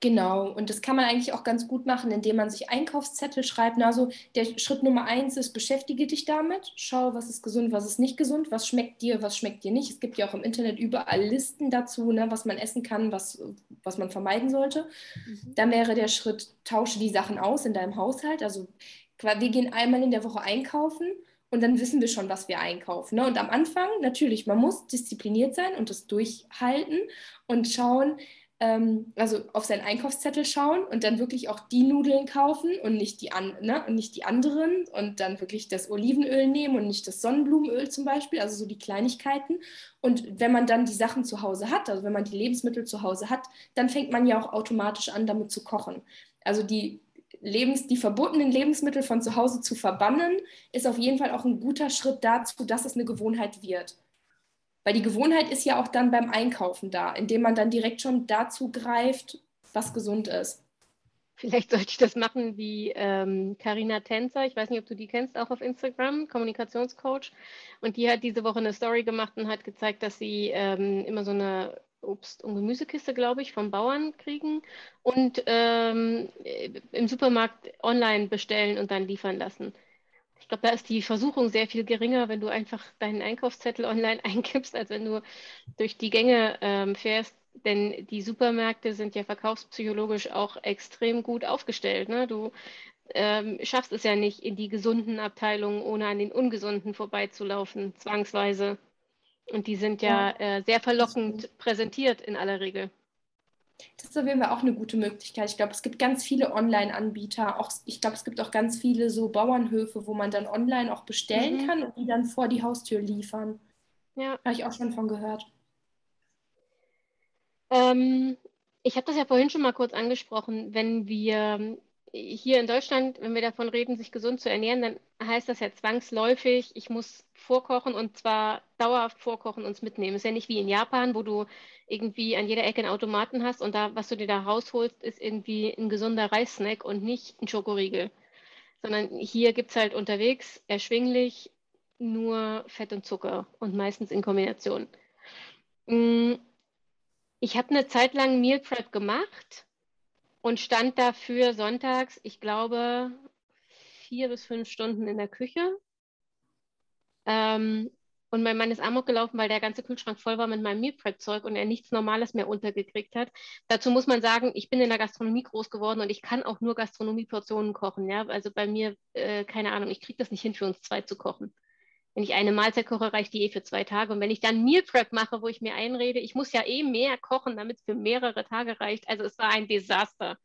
Genau, und das kann man eigentlich auch ganz gut machen, indem man sich Einkaufszettel schreibt. Also der Schritt Nummer eins ist, beschäftige dich damit, schau, was ist gesund, was ist nicht gesund, was schmeckt dir, was schmeckt dir nicht. Es gibt ja auch im Internet überall Listen dazu, ne, was man essen kann, was, was man vermeiden sollte. Mhm. Dann wäre der Schritt, tausche die Sachen aus in deinem Haushalt. Also wir gehen einmal in der Woche einkaufen und dann wissen wir schon, was wir einkaufen. Ne? Und am Anfang, natürlich, man muss diszipliniert sein und das durchhalten und schauen, ähm, also auf seinen Einkaufszettel schauen und dann wirklich auch die Nudeln kaufen und nicht die, an, ne, und nicht die anderen und dann wirklich das Olivenöl nehmen und nicht das Sonnenblumenöl zum Beispiel, also so die Kleinigkeiten. Und wenn man dann die Sachen zu Hause hat, also wenn man die Lebensmittel zu Hause hat, dann fängt man ja auch automatisch an, damit zu kochen. Also die Lebens, die verbotenen Lebensmittel von zu Hause zu verbannen, ist auf jeden Fall auch ein guter Schritt dazu, dass es eine Gewohnheit wird. Weil die Gewohnheit ist ja auch dann beim Einkaufen da, indem man dann direkt schon dazu greift, was gesund ist. Vielleicht sollte ich das machen wie Karina ähm, Tänzer. Ich weiß nicht, ob du die kennst, auch auf Instagram, Kommunikationscoach. Und die hat diese Woche eine Story gemacht und hat gezeigt, dass sie ähm, immer so eine Obst- und Gemüsekiste, glaube ich, vom Bauern kriegen und ähm, im Supermarkt online bestellen und dann liefern lassen. Ich glaube, da ist die Versuchung sehr viel geringer, wenn du einfach deinen Einkaufszettel online eingibst, als wenn du durch die Gänge ähm, fährst. Denn die Supermärkte sind ja verkaufspsychologisch auch extrem gut aufgestellt. Ne? Du ähm, schaffst es ja nicht, in die gesunden Abteilungen, ohne an den ungesunden vorbeizulaufen, zwangsweise. Und die sind ja, ja äh, sehr verlockend präsentiert in aller Regel. Das ist auf jeden Fall auch eine gute Möglichkeit. Ich glaube, es gibt ganz viele Online-Anbieter. Auch, ich glaube, es gibt auch ganz viele so Bauernhöfe, wo man dann online auch bestellen mhm. kann und die dann vor die Haustür liefern. Ja. Habe ich auch schon von gehört. Ähm, ich habe das ja vorhin schon mal kurz angesprochen. Wenn wir hier in Deutschland, wenn wir davon reden, sich gesund zu ernähren, dann heißt das ja zwangsläufig, ich muss vorkochen und zwar dauerhaft vorkochen und es mitnehmen. Ist ja nicht wie in Japan, wo du irgendwie an jeder Ecke einen Automaten hast und da, was du dir da rausholst, ist irgendwie ein gesunder Reissnack und nicht ein Schokoriegel. Sondern hier gibt es halt unterwegs erschwinglich nur Fett und Zucker und meistens in Kombination. Mm, ich habe eine Zeit lang Meal Prep gemacht und stand dafür sonntags, ich glaube, vier bis fünf Stunden in der Küche. Ähm, und mein Mann ist amok gelaufen, weil der ganze Kühlschrank voll war mit meinem Meal Prep Zeug und er nichts Normales mehr untergekriegt hat. Dazu muss man sagen, ich bin in der Gastronomie groß geworden und ich kann auch nur Gastronomieportionen kochen. Ja, also bei mir, äh, keine Ahnung, ich kriege das nicht hin, für uns zwei zu kochen. Wenn ich eine Mahlzeit koche, reicht die eh für zwei Tage. Und wenn ich dann Meal Prep mache, wo ich mir einrede, ich muss ja eh mehr kochen, damit es für mehrere Tage reicht. Also es war ein Desaster.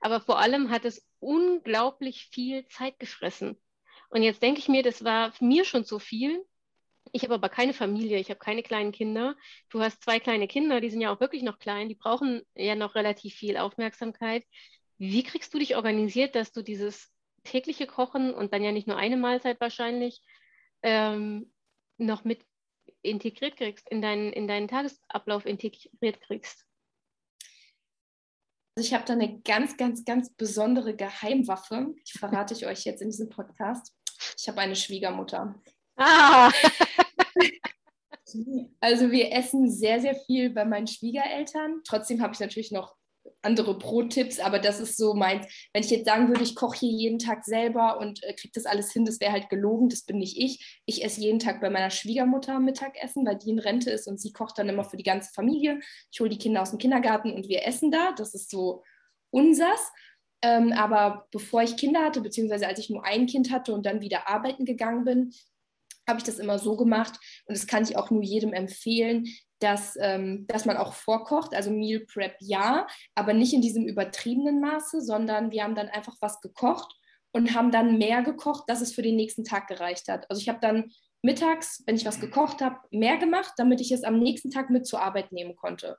Aber vor allem hat es unglaublich viel Zeit gefressen. Und jetzt denke ich mir, das war mir schon zu viel. Ich habe aber keine Familie, ich habe keine kleinen Kinder. Du hast zwei kleine Kinder, die sind ja auch wirklich noch klein, die brauchen ja noch relativ viel Aufmerksamkeit. Wie kriegst du dich organisiert, dass du dieses tägliche Kochen und dann ja nicht nur eine Mahlzeit wahrscheinlich ähm, noch mit integriert kriegst, in deinen, in deinen Tagesablauf integriert kriegst? Also ich habe da eine ganz, ganz, ganz besondere Geheimwaffe. Ich verrate ich euch jetzt in diesem Podcast. Ich habe eine Schwiegermutter. Ah! also wir essen sehr, sehr viel bei meinen Schwiegereltern. Trotzdem habe ich natürlich noch andere Pro-Tipps, aber das ist so meins. Wenn ich jetzt sagen würde, ich koche hier jeden Tag selber und äh, kriege das alles hin, das wäre halt gelogen, das bin nicht ich. Ich esse jeden Tag bei meiner Schwiegermutter Mittagessen, weil die in Rente ist und sie kocht dann immer für die ganze Familie. Ich hole die Kinder aus dem Kindergarten und wir essen da. Das ist so unsers. Ähm, aber bevor ich Kinder hatte, beziehungsweise als ich nur ein Kind hatte und dann wieder arbeiten gegangen bin, habe ich das immer so gemacht und das kann ich auch nur jedem empfehlen, dass, ähm, dass man auch vorkocht, also Meal Prep ja, aber nicht in diesem übertriebenen Maße, sondern wir haben dann einfach was gekocht und haben dann mehr gekocht, dass es für den nächsten Tag gereicht hat. Also ich habe dann mittags, wenn ich was gekocht habe, mehr gemacht, damit ich es am nächsten Tag mit zur Arbeit nehmen konnte.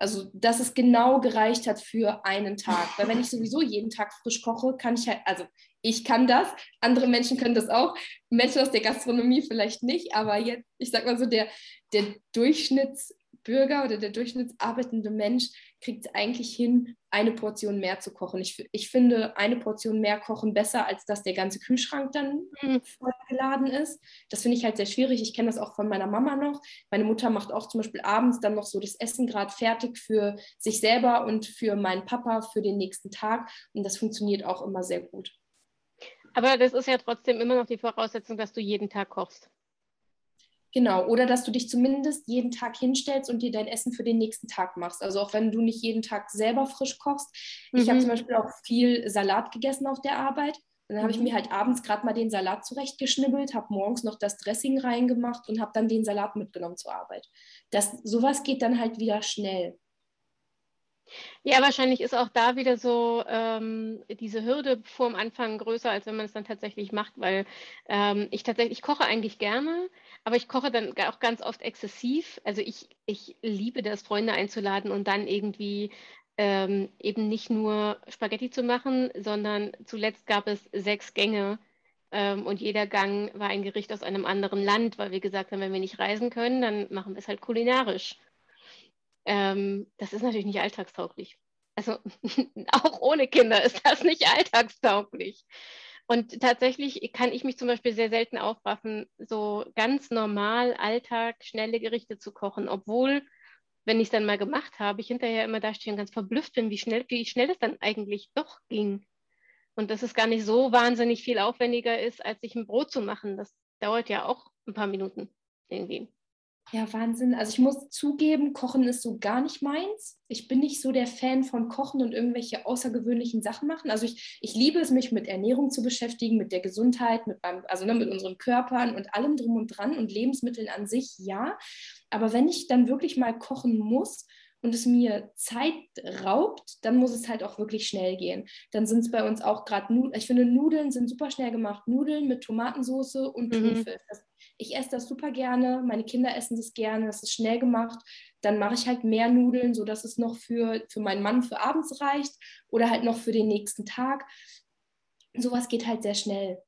Also, dass es genau gereicht hat für einen Tag. Weil wenn ich sowieso jeden Tag frisch koche, kann ich halt, also ich kann das, andere Menschen können das auch, Menschen aus der Gastronomie vielleicht nicht, aber jetzt, ich sag mal so, der, der Durchschnittsbürger oder der durchschnittsarbeitende Mensch kriegt es eigentlich hin, eine Portion mehr zu kochen. Ich, ich finde eine Portion mehr kochen besser, als dass der ganze Kühlschrank dann mhm. vollgeladen ist. Das finde ich halt sehr schwierig. Ich kenne das auch von meiner Mama noch. Meine Mutter macht auch zum Beispiel abends dann noch so das Essen gerade fertig für sich selber und für meinen Papa für den nächsten Tag. Und das funktioniert auch immer sehr gut. Aber das ist ja trotzdem immer noch die Voraussetzung, dass du jeden Tag kochst. Genau, oder dass du dich zumindest jeden Tag hinstellst und dir dein Essen für den nächsten Tag machst. Also auch wenn du nicht jeden Tag selber frisch kochst. Mhm. Ich habe zum Beispiel auch viel Salat gegessen auf der Arbeit. Und dann habe ich mhm. mir halt abends gerade mal den Salat zurechtgeschnibbelt, habe morgens noch das Dressing reingemacht und habe dann den Salat mitgenommen zur Arbeit. Das, sowas geht dann halt wieder schnell. Ja, wahrscheinlich ist auch da wieder so ähm, diese Hürde vor dem Anfang größer, als wenn man es dann tatsächlich macht, weil ähm, ich tatsächlich, ich koche eigentlich gerne, aber ich koche dann auch ganz oft exzessiv. Also ich, ich liebe das, Freunde einzuladen und dann irgendwie ähm, eben nicht nur Spaghetti zu machen, sondern zuletzt gab es sechs Gänge ähm, und jeder Gang war ein Gericht aus einem anderen Land, weil wir gesagt haben, wenn wir nicht reisen können, dann machen wir es halt kulinarisch. Ähm, das ist natürlich nicht alltagstauglich. Also auch ohne Kinder ist das nicht alltagstauglich. Und tatsächlich kann ich mich zum Beispiel sehr selten aufraffen, so ganz normal Alltag schnelle Gerichte zu kochen, obwohl, wenn ich es dann mal gemacht habe, ich hinterher immer da stehe und ganz verblüfft bin, wie schnell, wie schnell es dann eigentlich doch ging. Und dass es gar nicht so wahnsinnig viel aufwendiger ist, als sich ein Brot zu machen. Das dauert ja auch ein paar Minuten irgendwie. Ja, Wahnsinn. Also ich muss zugeben, Kochen ist so gar nicht meins. Ich bin nicht so der Fan von Kochen und irgendwelche außergewöhnlichen Sachen machen. Also ich, ich liebe es, mich mit Ernährung zu beschäftigen, mit der Gesundheit, mit meinem, also ne, mit unseren Körpern und allem drum und dran und Lebensmitteln an sich, ja. Aber wenn ich dann wirklich mal kochen muss, und es mir Zeit raubt, dann muss es halt auch wirklich schnell gehen. Dann sind es bei uns auch gerade Nudeln. Ich finde, Nudeln sind super schnell gemacht. Nudeln mit Tomatensauce und mhm. Thunfisch. Mhm. Ich esse das super gerne. Meine Kinder essen das gerne. Das ist schnell gemacht. Dann mache ich halt mehr Nudeln, sodass es noch für, für meinen Mann für abends reicht oder halt noch für den nächsten Tag. Sowas geht halt sehr schnell.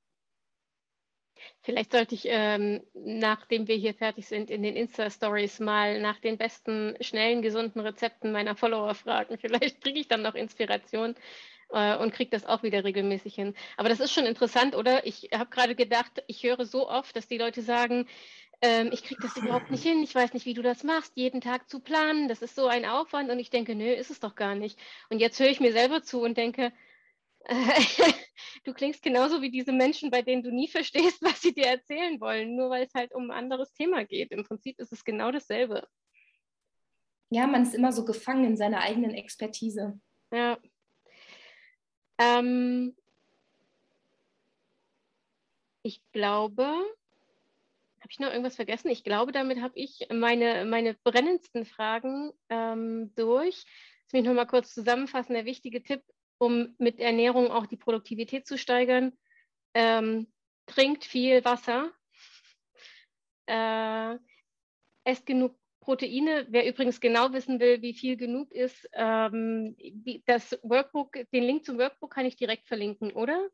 Vielleicht sollte ich, ähm, nachdem wir hier fertig sind, in den Insta-Stories mal nach den besten, schnellen, gesunden Rezepten meiner Follower fragen. Vielleicht kriege ich dann noch Inspiration äh, und kriege das auch wieder regelmäßig hin. Aber das ist schon interessant, oder? Ich habe gerade gedacht, ich höre so oft, dass die Leute sagen, ähm, ich kriege das überhaupt nicht hin, ich weiß nicht, wie du das machst, jeden Tag zu planen, das ist so ein Aufwand. Und ich denke, nö, ist es doch gar nicht. Und jetzt höre ich mir selber zu und denke, du klingst genauso wie diese Menschen, bei denen du nie verstehst, was sie dir erzählen wollen, nur weil es halt um ein anderes Thema geht. Im Prinzip ist es genau dasselbe. Ja, man ist immer so gefangen in seiner eigenen Expertise. Ja. Ähm, ich glaube, habe ich noch irgendwas vergessen? Ich glaube, damit habe ich meine, meine brennendsten Fragen ähm, durch. Lass mich nochmal kurz zusammenfassen. Der wichtige Tipp um mit Ernährung auch die Produktivität zu steigern. Ähm, trinkt viel Wasser. Äh, esst genug Proteine. Wer übrigens genau wissen will, wie viel genug ist, ähm, das Workbook, den Link zum Workbook kann ich direkt verlinken, oder?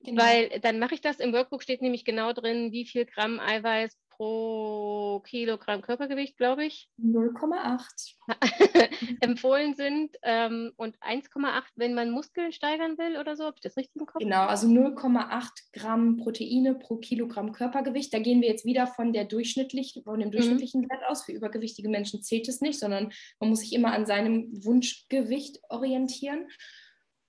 Genau. Weil dann mache ich das. Im Workbook steht nämlich genau drin, wie viel Gramm Eiweiß pro Kilogramm Körpergewicht, glaube ich. 0,8 empfohlen sind ähm, und 1,8, wenn man Muskeln steigern will oder so. Habe ich das richtig im Kopf? Genau, also 0,8 Gramm Proteine pro Kilogramm Körpergewicht. Da gehen wir jetzt wieder von, der durchschnittlichen, von dem mhm. durchschnittlichen mhm. Wert aus. Für übergewichtige Menschen zählt es nicht, sondern man muss sich immer an seinem Wunschgewicht orientieren.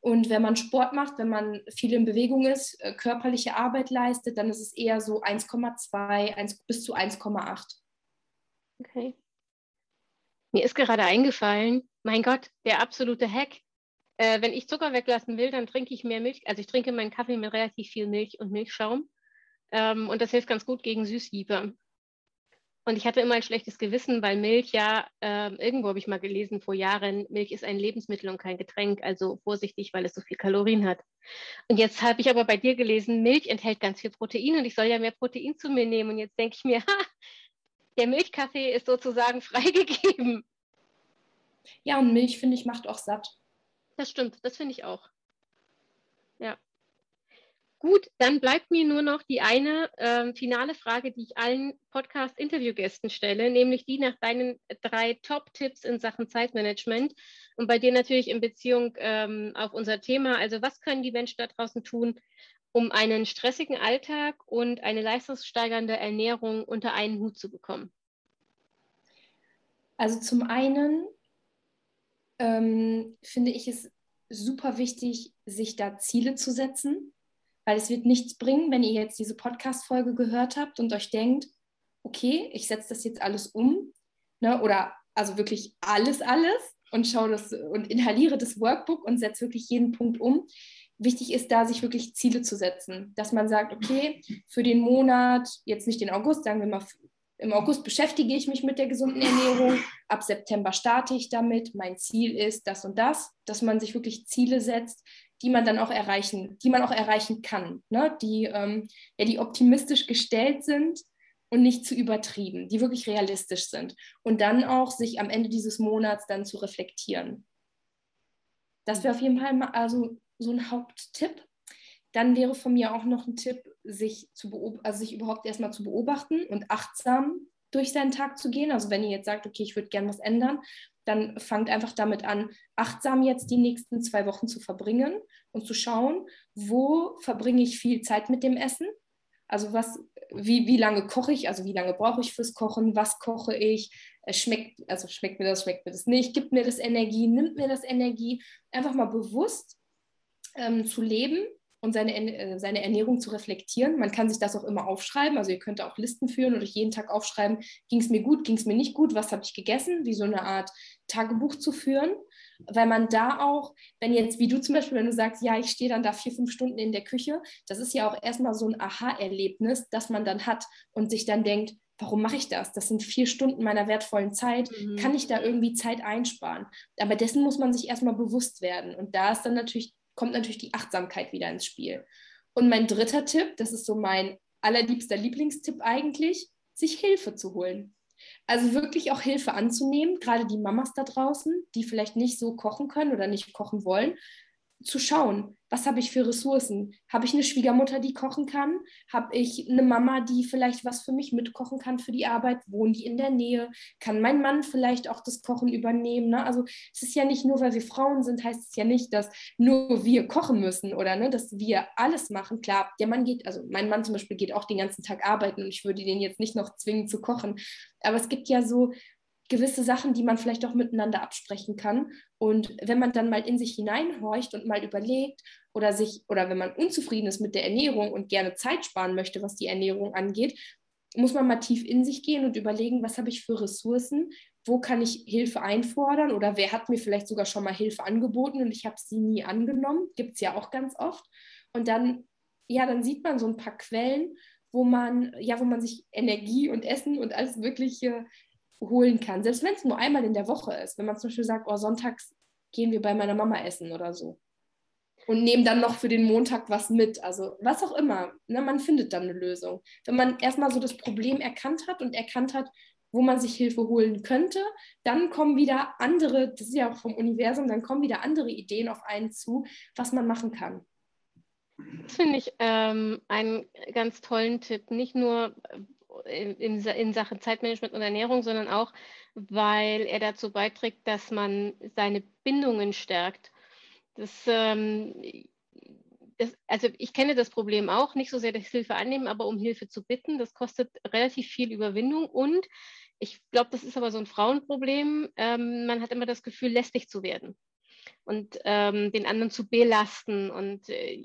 Und wenn man Sport macht, wenn man viel in Bewegung ist, äh, körperliche Arbeit leistet, dann ist es eher so 1,2 bis zu 1,8. Okay. Mir ist gerade eingefallen, mein Gott, der absolute Hack. Äh, wenn ich Zucker weglassen will, dann trinke ich mehr Milch. Also ich trinke meinen Kaffee mit relativ viel Milch und Milchschaum. Ähm, und das hilft ganz gut gegen Süßliebe. Und ich hatte immer ein schlechtes Gewissen, weil Milch ja, äh, irgendwo habe ich mal gelesen vor Jahren, Milch ist ein Lebensmittel und kein Getränk, also vorsichtig, weil es so viel Kalorien hat. Und jetzt habe ich aber bei dir gelesen, Milch enthält ganz viel Protein und ich soll ja mehr Protein zu mir nehmen. Und jetzt denke ich mir, ha, der Milchkaffee ist sozusagen freigegeben. Ja, und Milch, finde ich, macht auch satt. Das stimmt, das finde ich auch. Gut, dann bleibt mir nur noch die eine äh, finale Frage, die ich allen Podcast-Interviewgästen stelle, nämlich die nach deinen drei Top-Tipps in Sachen Zeitmanagement und bei dir natürlich in Beziehung ähm, auf unser Thema. Also was können die Menschen da draußen tun, um einen stressigen Alltag und eine leistungssteigernde Ernährung unter einen Hut zu bekommen? Also zum einen ähm, finde ich es super wichtig, sich da Ziele zu setzen weil es wird nichts bringen, wenn ihr jetzt diese Podcast-Folge gehört habt und euch denkt, okay, ich setze das jetzt alles um, ne? oder also wirklich alles, alles und schaue das und inhaliere das Workbook und setze wirklich jeden Punkt um. Wichtig ist da, sich wirklich Ziele zu setzen, dass man sagt, okay, für den Monat, jetzt nicht den August, sagen wir mal, im August beschäftige ich mich mit der gesunden Ernährung, ab September starte ich damit, mein Ziel ist das und das, dass man sich wirklich Ziele setzt, die man dann auch erreichen, die man auch erreichen kann, ne? die, ähm, ja, die optimistisch gestellt sind und nicht zu übertrieben, die wirklich realistisch sind. Und dann auch sich am Ende dieses Monats dann zu reflektieren. Das wäre auf jeden Fall mal also so ein Haupttipp. Dann wäre von mir auch noch ein Tipp, sich, zu also sich überhaupt erstmal zu beobachten und achtsam durch seinen Tag zu gehen. Also wenn ihr jetzt sagt, okay, ich würde gerne was ändern, dann fangt einfach damit an, achtsam jetzt die nächsten zwei Wochen zu verbringen und zu schauen, wo verbringe ich viel Zeit mit dem Essen. Also was, wie, wie lange koche ich, also wie lange brauche ich fürs Kochen, was koche ich, schmeckt, also schmeckt mir das, schmeckt mir das nicht, gibt mir das Energie, nimmt mir das Energie. Einfach mal bewusst ähm, zu leben und seine, äh, seine Ernährung zu reflektieren. Man kann sich das auch immer aufschreiben. Also ihr könnt auch Listen führen oder jeden Tag aufschreiben, ging es mir gut, ging es mir nicht gut, was habe ich gegessen, wie so eine Art Tagebuch zu führen. Weil man da auch, wenn jetzt, wie du zum Beispiel, wenn du sagst, ja, ich stehe dann da vier, fünf Stunden in der Küche, das ist ja auch erstmal so ein Aha-Erlebnis, das man dann hat und sich dann denkt, warum mache ich das? Das sind vier Stunden meiner wertvollen Zeit. Mhm. Kann ich da irgendwie Zeit einsparen? Aber dessen muss man sich erstmal bewusst werden. Und da ist dann natürlich kommt natürlich die Achtsamkeit wieder ins Spiel. Und mein dritter Tipp, das ist so mein allerliebster Lieblingstipp eigentlich, sich Hilfe zu holen. Also wirklich auch Hilfe anzunehmen, gerade die Mamas da draußen, die vielleicht nicht so kochen können oder nicht kochen wollen, zu schauen, was habe ich für Ressourcen? Habe ich eine Schwiegermutter, die kochen kann? Habe ich eine Mama, die vielleicht was für mich mitkochen kann für die Arbeit? Wohnen die in der Nähe? Kann mein Mann vielleicht auch das Kochen übernehmen? Ne? Also es ist ja nicht nur, weil wir Frauen sind, heißt es ja nicht, dass nur wir kochen müssen oder ne, dass wir alles machen. Klar, der Mann geht, also mein Mann zum Beispiel geht auch den ganzen Tag arbeiten und ich würde den jetzt nicht noch zwingen zu kochen. Aber es gibt ja so gewisse Sachen, die man vielleicht auch miteinander absprechen kann. Und wenn man dann mal in sich hineinhorcht und mal überlegt oder sich oder wenn man unzufrieden ist mit der Ernährung und gerne Zeit sparen möchte, was die Ernährung angeht, muss man mal tief in sich gehen und überlegen, was habe ich für Ressourcen, wo kann ich Hilfe einfordern oder wer hat mir vielleicht sogar schon mal Hilfe angeboten und ich habe sie nie angenommen, gibt es ja auch ganz oft. Und dann, ja, dann sieht man so ein paar Quellen, wo man, ja, wo man sich Energie und Essen und alles Mögliche holen kann. Selbst wenn es nur einmal in der Woche ist. Wenn man zum Beispiel sagt, oh, sonntags gehen wir bei meiner Mama essen oder so. Und nehmen dann noch für den Montag was mit. Also was auch immer. Ne, man findet dann eine Lösung. Wenn man erstmal so das Problem erkannt hat und erkannt hat, wo man sich Hilfe holen könnte, dann kommen wieder andere, das ist ja auch vom Universum, dann kommen wieder andere Ideen auf einen zu, was man machen kann. Das finde ich ähm, einen ganz tollen Tipp. Nicht nur, in, in Sachen Zeitmanagement und Ernährung, sondern auch, weil er dazu beiträgt, dass man seine Bindungen stärkt. Das, ähm, das, also ich kenne das Problem auch, nicht so sehr das Hilfe annehmen, aber um Hilfe zu bitten, das kostet relativ viel Überwindung und ich glaube, das ist aber so ein Frauenproblem. Ähm, man hat immer das Gefühl, lästig zu werden und ähm, den anderen zu belasten und äh,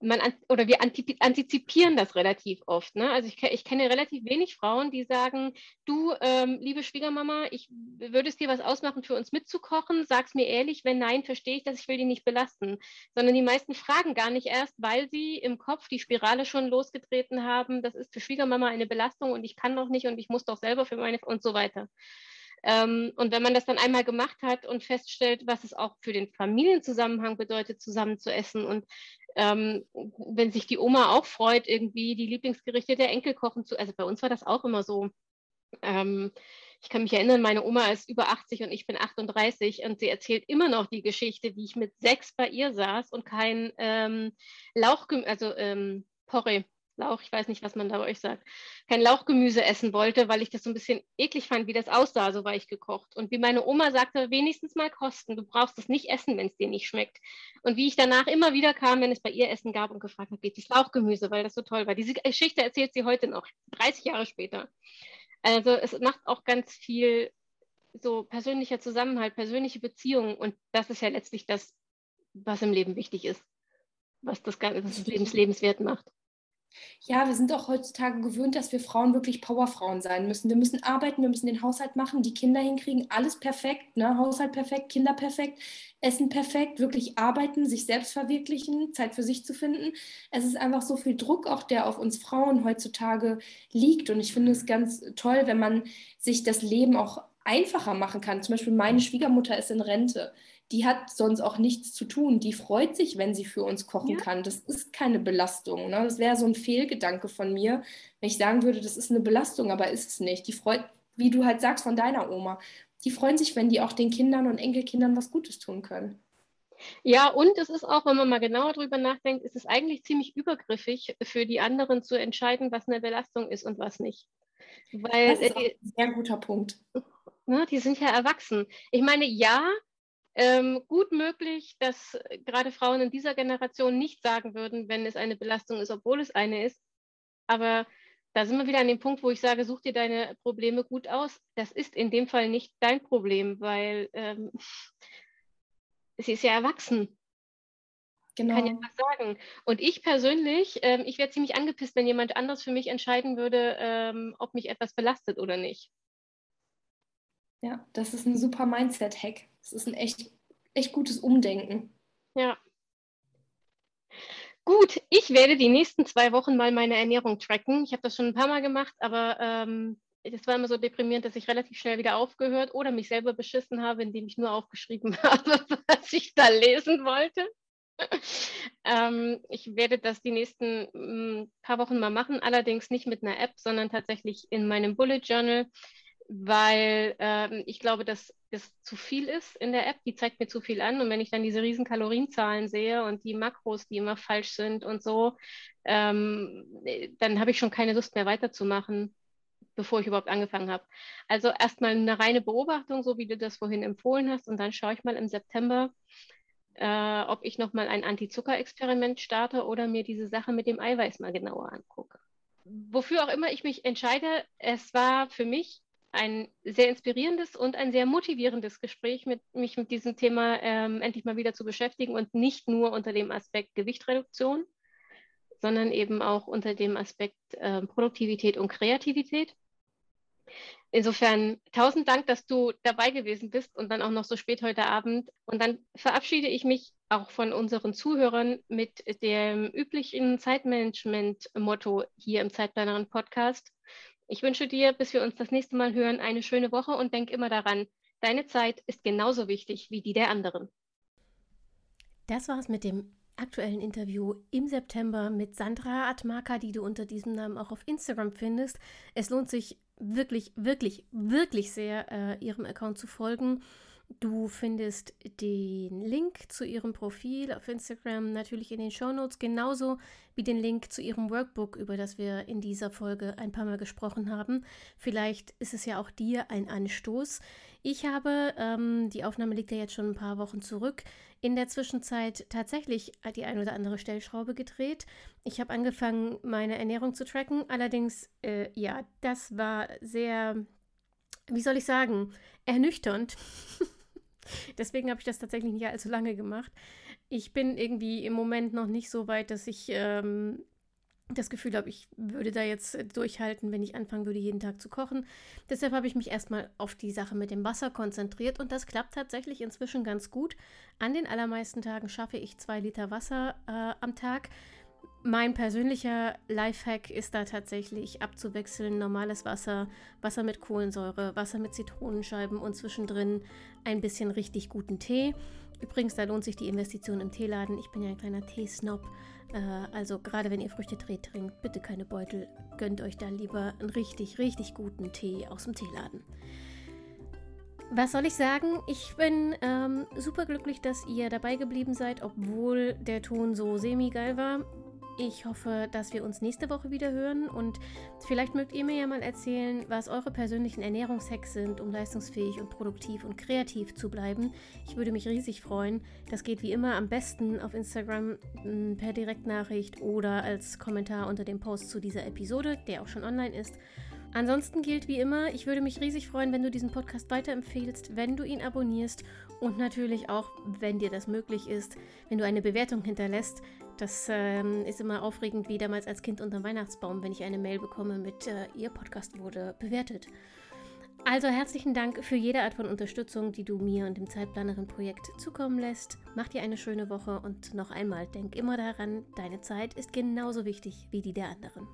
man oder wir antizipieren das relativ oft. Ne? Also ich, ich, kenne relativ wenig Frauen, die sagen, du, ähm, liebe Schwiegermama, ich würde es dir was ausmachen, für uns mitzukochen, sag's mir ehrlich, wenn nein, verstehe ich das, ich will die nicht belasten. Sondern die meisten fragen gar nicht erst, weil sie im Kopf die Spirale schon losgetreten haben, das ist für Schwiegermama eine Belastung und ich kann doch nicht und ich muss doch selber für meine und so weiter. Ähm, und wenn man das dann einmal gemacht hat und feststellt, was es auch für den Familienzusammenhang bedeutet, zusammen zu essen und ähm, wenn sich die Oma auch freut, irgendwie die Lieblingsgerichte der Enkel kochen zu. Also bei uns war das auch immer so. Ähm, ich kann mich erinnern, meine Oma ist über 80 und ich bin 38 und sie erzählt immer noch die Geschichte, wie ich mit sechs bei ihr saß und kein ähm, Lauch, also ähm, Porree, Lauch, ich weiß nicht, was man da bei euch sagt, kein Lauchgemüse essen wollte, weil ich das so ein bisschen eklig fand, wie das aussah, so war ich gekocht. Und wie meine Oma sagte, wenigstens mal kosten, du brauchst es nicht essen, wenn es dir nicht schmeckt. Und wie ich danach immer wieder kam, wenn es bei ihr Essen gab und gefragt habe, geht es Lauchgemüse, weil das so toll war. Diese Geschichte erzählt sie heute noch, 30 Jahre später. Also es macht auch ganz viel so persönlicher Zusammenhalt, persönliche Beziehungen und das ist ja letztlich das, was im Leben wichtig ist, was das, was das Lebens lebenswert macht. Ja, wir sind auch heutzutage gewöhnt, dass wir Frauen wirklich Powerfrauen sein müssen. Wir müssen arbeiten, wir müssen den Haushalt machen, die Kinder hinkriegen, alles perfekt, ne? Haushalt perfekt, Kinder perfekt, Essen perfekt, wirklich arbeiten, sich selbst verwirklichen, Zeit für sich zu finden. Es ist einfach so viel Druck auch, der auf uns Frauen heutzutage liegt. Und ich finde es ganz toll, wenn man sich das Leben auch einfacher machen kann. Zum Beispiel meine Schwiegermutter ist in Rente die hat sonst auch nichts zu tun. Die freut sich, wenn sie für uns kochen ja. kann. Das ist keine Belastung. Ne? Das wäre so ein Fehlgedanke von mir, wenn ich sagen würde, das ist eine Belastung, aber ist es nicht. Die freut, wie du halt sagst von deiner Oma, die freuen sich, wenn die auch den Kindern und Enkelkindern was Gutes tun können. Ja, und es ist auch, wenn man mal genauer drüber nachdenkt, ist es eigentlich ziemlich übergriffig für die anderen zu entscheiden, was eine Belastung ist und was nicht. Weil, das ist ein sehr guter Punkt. Ne, die sind ja erwachsen. Ich meine, ja, ähm, gut möglich, dass gerade Frauen in dieser Generation nicht sagen würden, wenn es eine Belastung ist, obwohl es eine ist. Aber da sind wir wieder an dem Punkt, wo ich sage, such dir deine Probleme gut aus. Das ist in dem Fall nicht dein Problem, weil ähm, sie ist ja erwachsen. Genau. Kann ja was sagen. Und ich persönlich, ähm, ich wäre ziemlich angepisst, wenn jemand anders für mich entscheiden würde, ähm, ob mich etwas belastet oder nicht. Ja, das ist ein super Mindset-Hack. Das ist ein echt, echt gutes Umdenken. Ja. Gut, ich werde die nächsten zwei Wochen mal meine Ernährung tracken. Ich habe das schon ein paar Mal gemacht, aber ähm, war immer so deprimierend, dass ich relativ schnell wieder aufgehört oder mich selber beschissen habe, indem ich nur aufgeschrieben habe, was ich da lesen wollte. ähm, ich werde das die nächsten m, mm, paar Wochen mal machen, allerdings nicht mit einer App, sondern tatsächlich in meinem Bullet Journal weil ähm, ich glaube, dass es zu viel ist in der App. Die zeigt mir zu viel an. Und wenn ich dann diese riesen Kalorienzahlen sehe und die Makros, die immer falsch sind und so, ähm, dann habe ich schon keine Lust mehr weiterzumachen, bevor ich überhaupt angefangen habe. Also erstmal eine reine Beobachtung, so wie du das vorhin empfohlen hast. Und dann schaue ich mal im September, äh, ob ich nochmal ein Anti-Zucker-Experiment starte oder mir diese Sache mit dem Eiweiß mal genauer angucke. Wofür auch immer ich mich entscheide, es war für mich ein sehr inspirierendes und ein sehr motivierendes Gespräch, mit, mich mit diesem Thema ähm, endlich mal wieder zu beschäftigen und nicht nur unter dem Aspekt Gewichtreduktion, sondern eben auch unter dem Aspekt äh, Produktivität und Kreativität. Insofern tausend Dank, dass du dabei gewesen bist und dann auch noch so spät heute Abend. Und dann verabschiede ich mich auch von unseren Zuhörern mit dem üblichen Zeitmanagement-Motto hier im Zeitplaneren Podcast. Ich wünsche dir, bis wir uns das nächste Mal hören, eine schöne Woche und denk immer daran, deine Zeit ist genauso wichtig wie die der anderen. Das war's mit dem aktuellen Interview im September mit Sandra Atmaka, die du unter diesem Namen auch auf Instagram findest. Es lohnt sich wirklich, wirklich, wirklich sehr, äh, ihrem Account zu folgen. Du findest den Link zu ihrem Profil auf Instagram natürlich in den Show Notes, genauso wie den Link zu ihrem Workbook, über das wir in dieser Folge ein paar Mal gesprochen haben. Vielleicht ist es ja auch dir ein Anstoß. Ich habe, ähm, die Aufnahme liegt ja jetzt schon ein paar Wochen zurück, in der Zwischenzeit tatsächlich die ein oder andere Stellschraube gedreht. Ich habe angefangen, meine Ernährung zu tracken. Allerdings, äh, ja, das war sehr, wie soll ich sagen, ernüchternd. Deswegen habe ich das tatsächlich nicht allzu lange gemacht. Ich bin irgendwie im Moment noch nicht so weit, dass ich ähm, das Gefühl habe, ich würde da jetzt durchhalten, wenn ich anfangen würde, jeden Tag zu kochen. Deshalb habe ich mich erstmal auf die Sache mit dem Wasser konzentriert und das klappt tatsächlich inzwischen ganz gut. An den allermeisten Tagen schaffe ich zwei Liter Wasser äh, am Tag. Mein persönlicher Lifehack ist da tatsächlich abzuwechseln normales Wasser, Wasser mit Kohlensäure, Wasser mit Zitronenscheiben und zwischendrin ein bisschen richtig guten Tee. Übrigens, da lohnt sich die Investition im Teeladen. Ich bin ja ein kleiner Teesnob. Äh, also gerade wenn ihr Früchtetee trinkt, bitte keine Beutel. Gönnt euch da lieber einen richtig, richtig guten Tee aus dem Teeladen. Was soll ich sagen? Ich bin ähm, super glücklich, dass ihr dabei geblieben seid, obwohl der Ton so semi-geil war. Ich hoffe, dass wir uns nächste Woche wieder hören und vielleicht mögt ihr mir ja mal erzählen, was eure persönlichen Ernährungshacks sind, um leistungsfähig und produktiv und kreativ zu bleiben. Ich würde mich riesig freuen. Das geht wie immer am besten auf Instagram mm, per Direktnachricht oder als Kommentar unter dem Post zu dieser Episode, der auch schon online ist. Ansonsten gilt wie immer, ich würde mich riesig freuen, wenn du diesen Podcast weiterempfehlst, wenn du ihn abonnierst und natürlich auch, wenn dir das möglich ist, wenn du eine Bewertung hinterlässt. Das ähm, ist immer aufregend, wie damals als Kind unter dem Weihnachtsbaum, wenn ich eine Mail bekomme mit, äh, Ihr Podcast wurde bewertet. Also herzlichen Dank für jede Art von Unterstützung, die du mir und dem Zeitplanerin-Projekt zukommen lässt. Mach dir eine schöne Woche und noch einmal, denk immer daran, deine Zeit ist genauso wichtig wie die der anderen.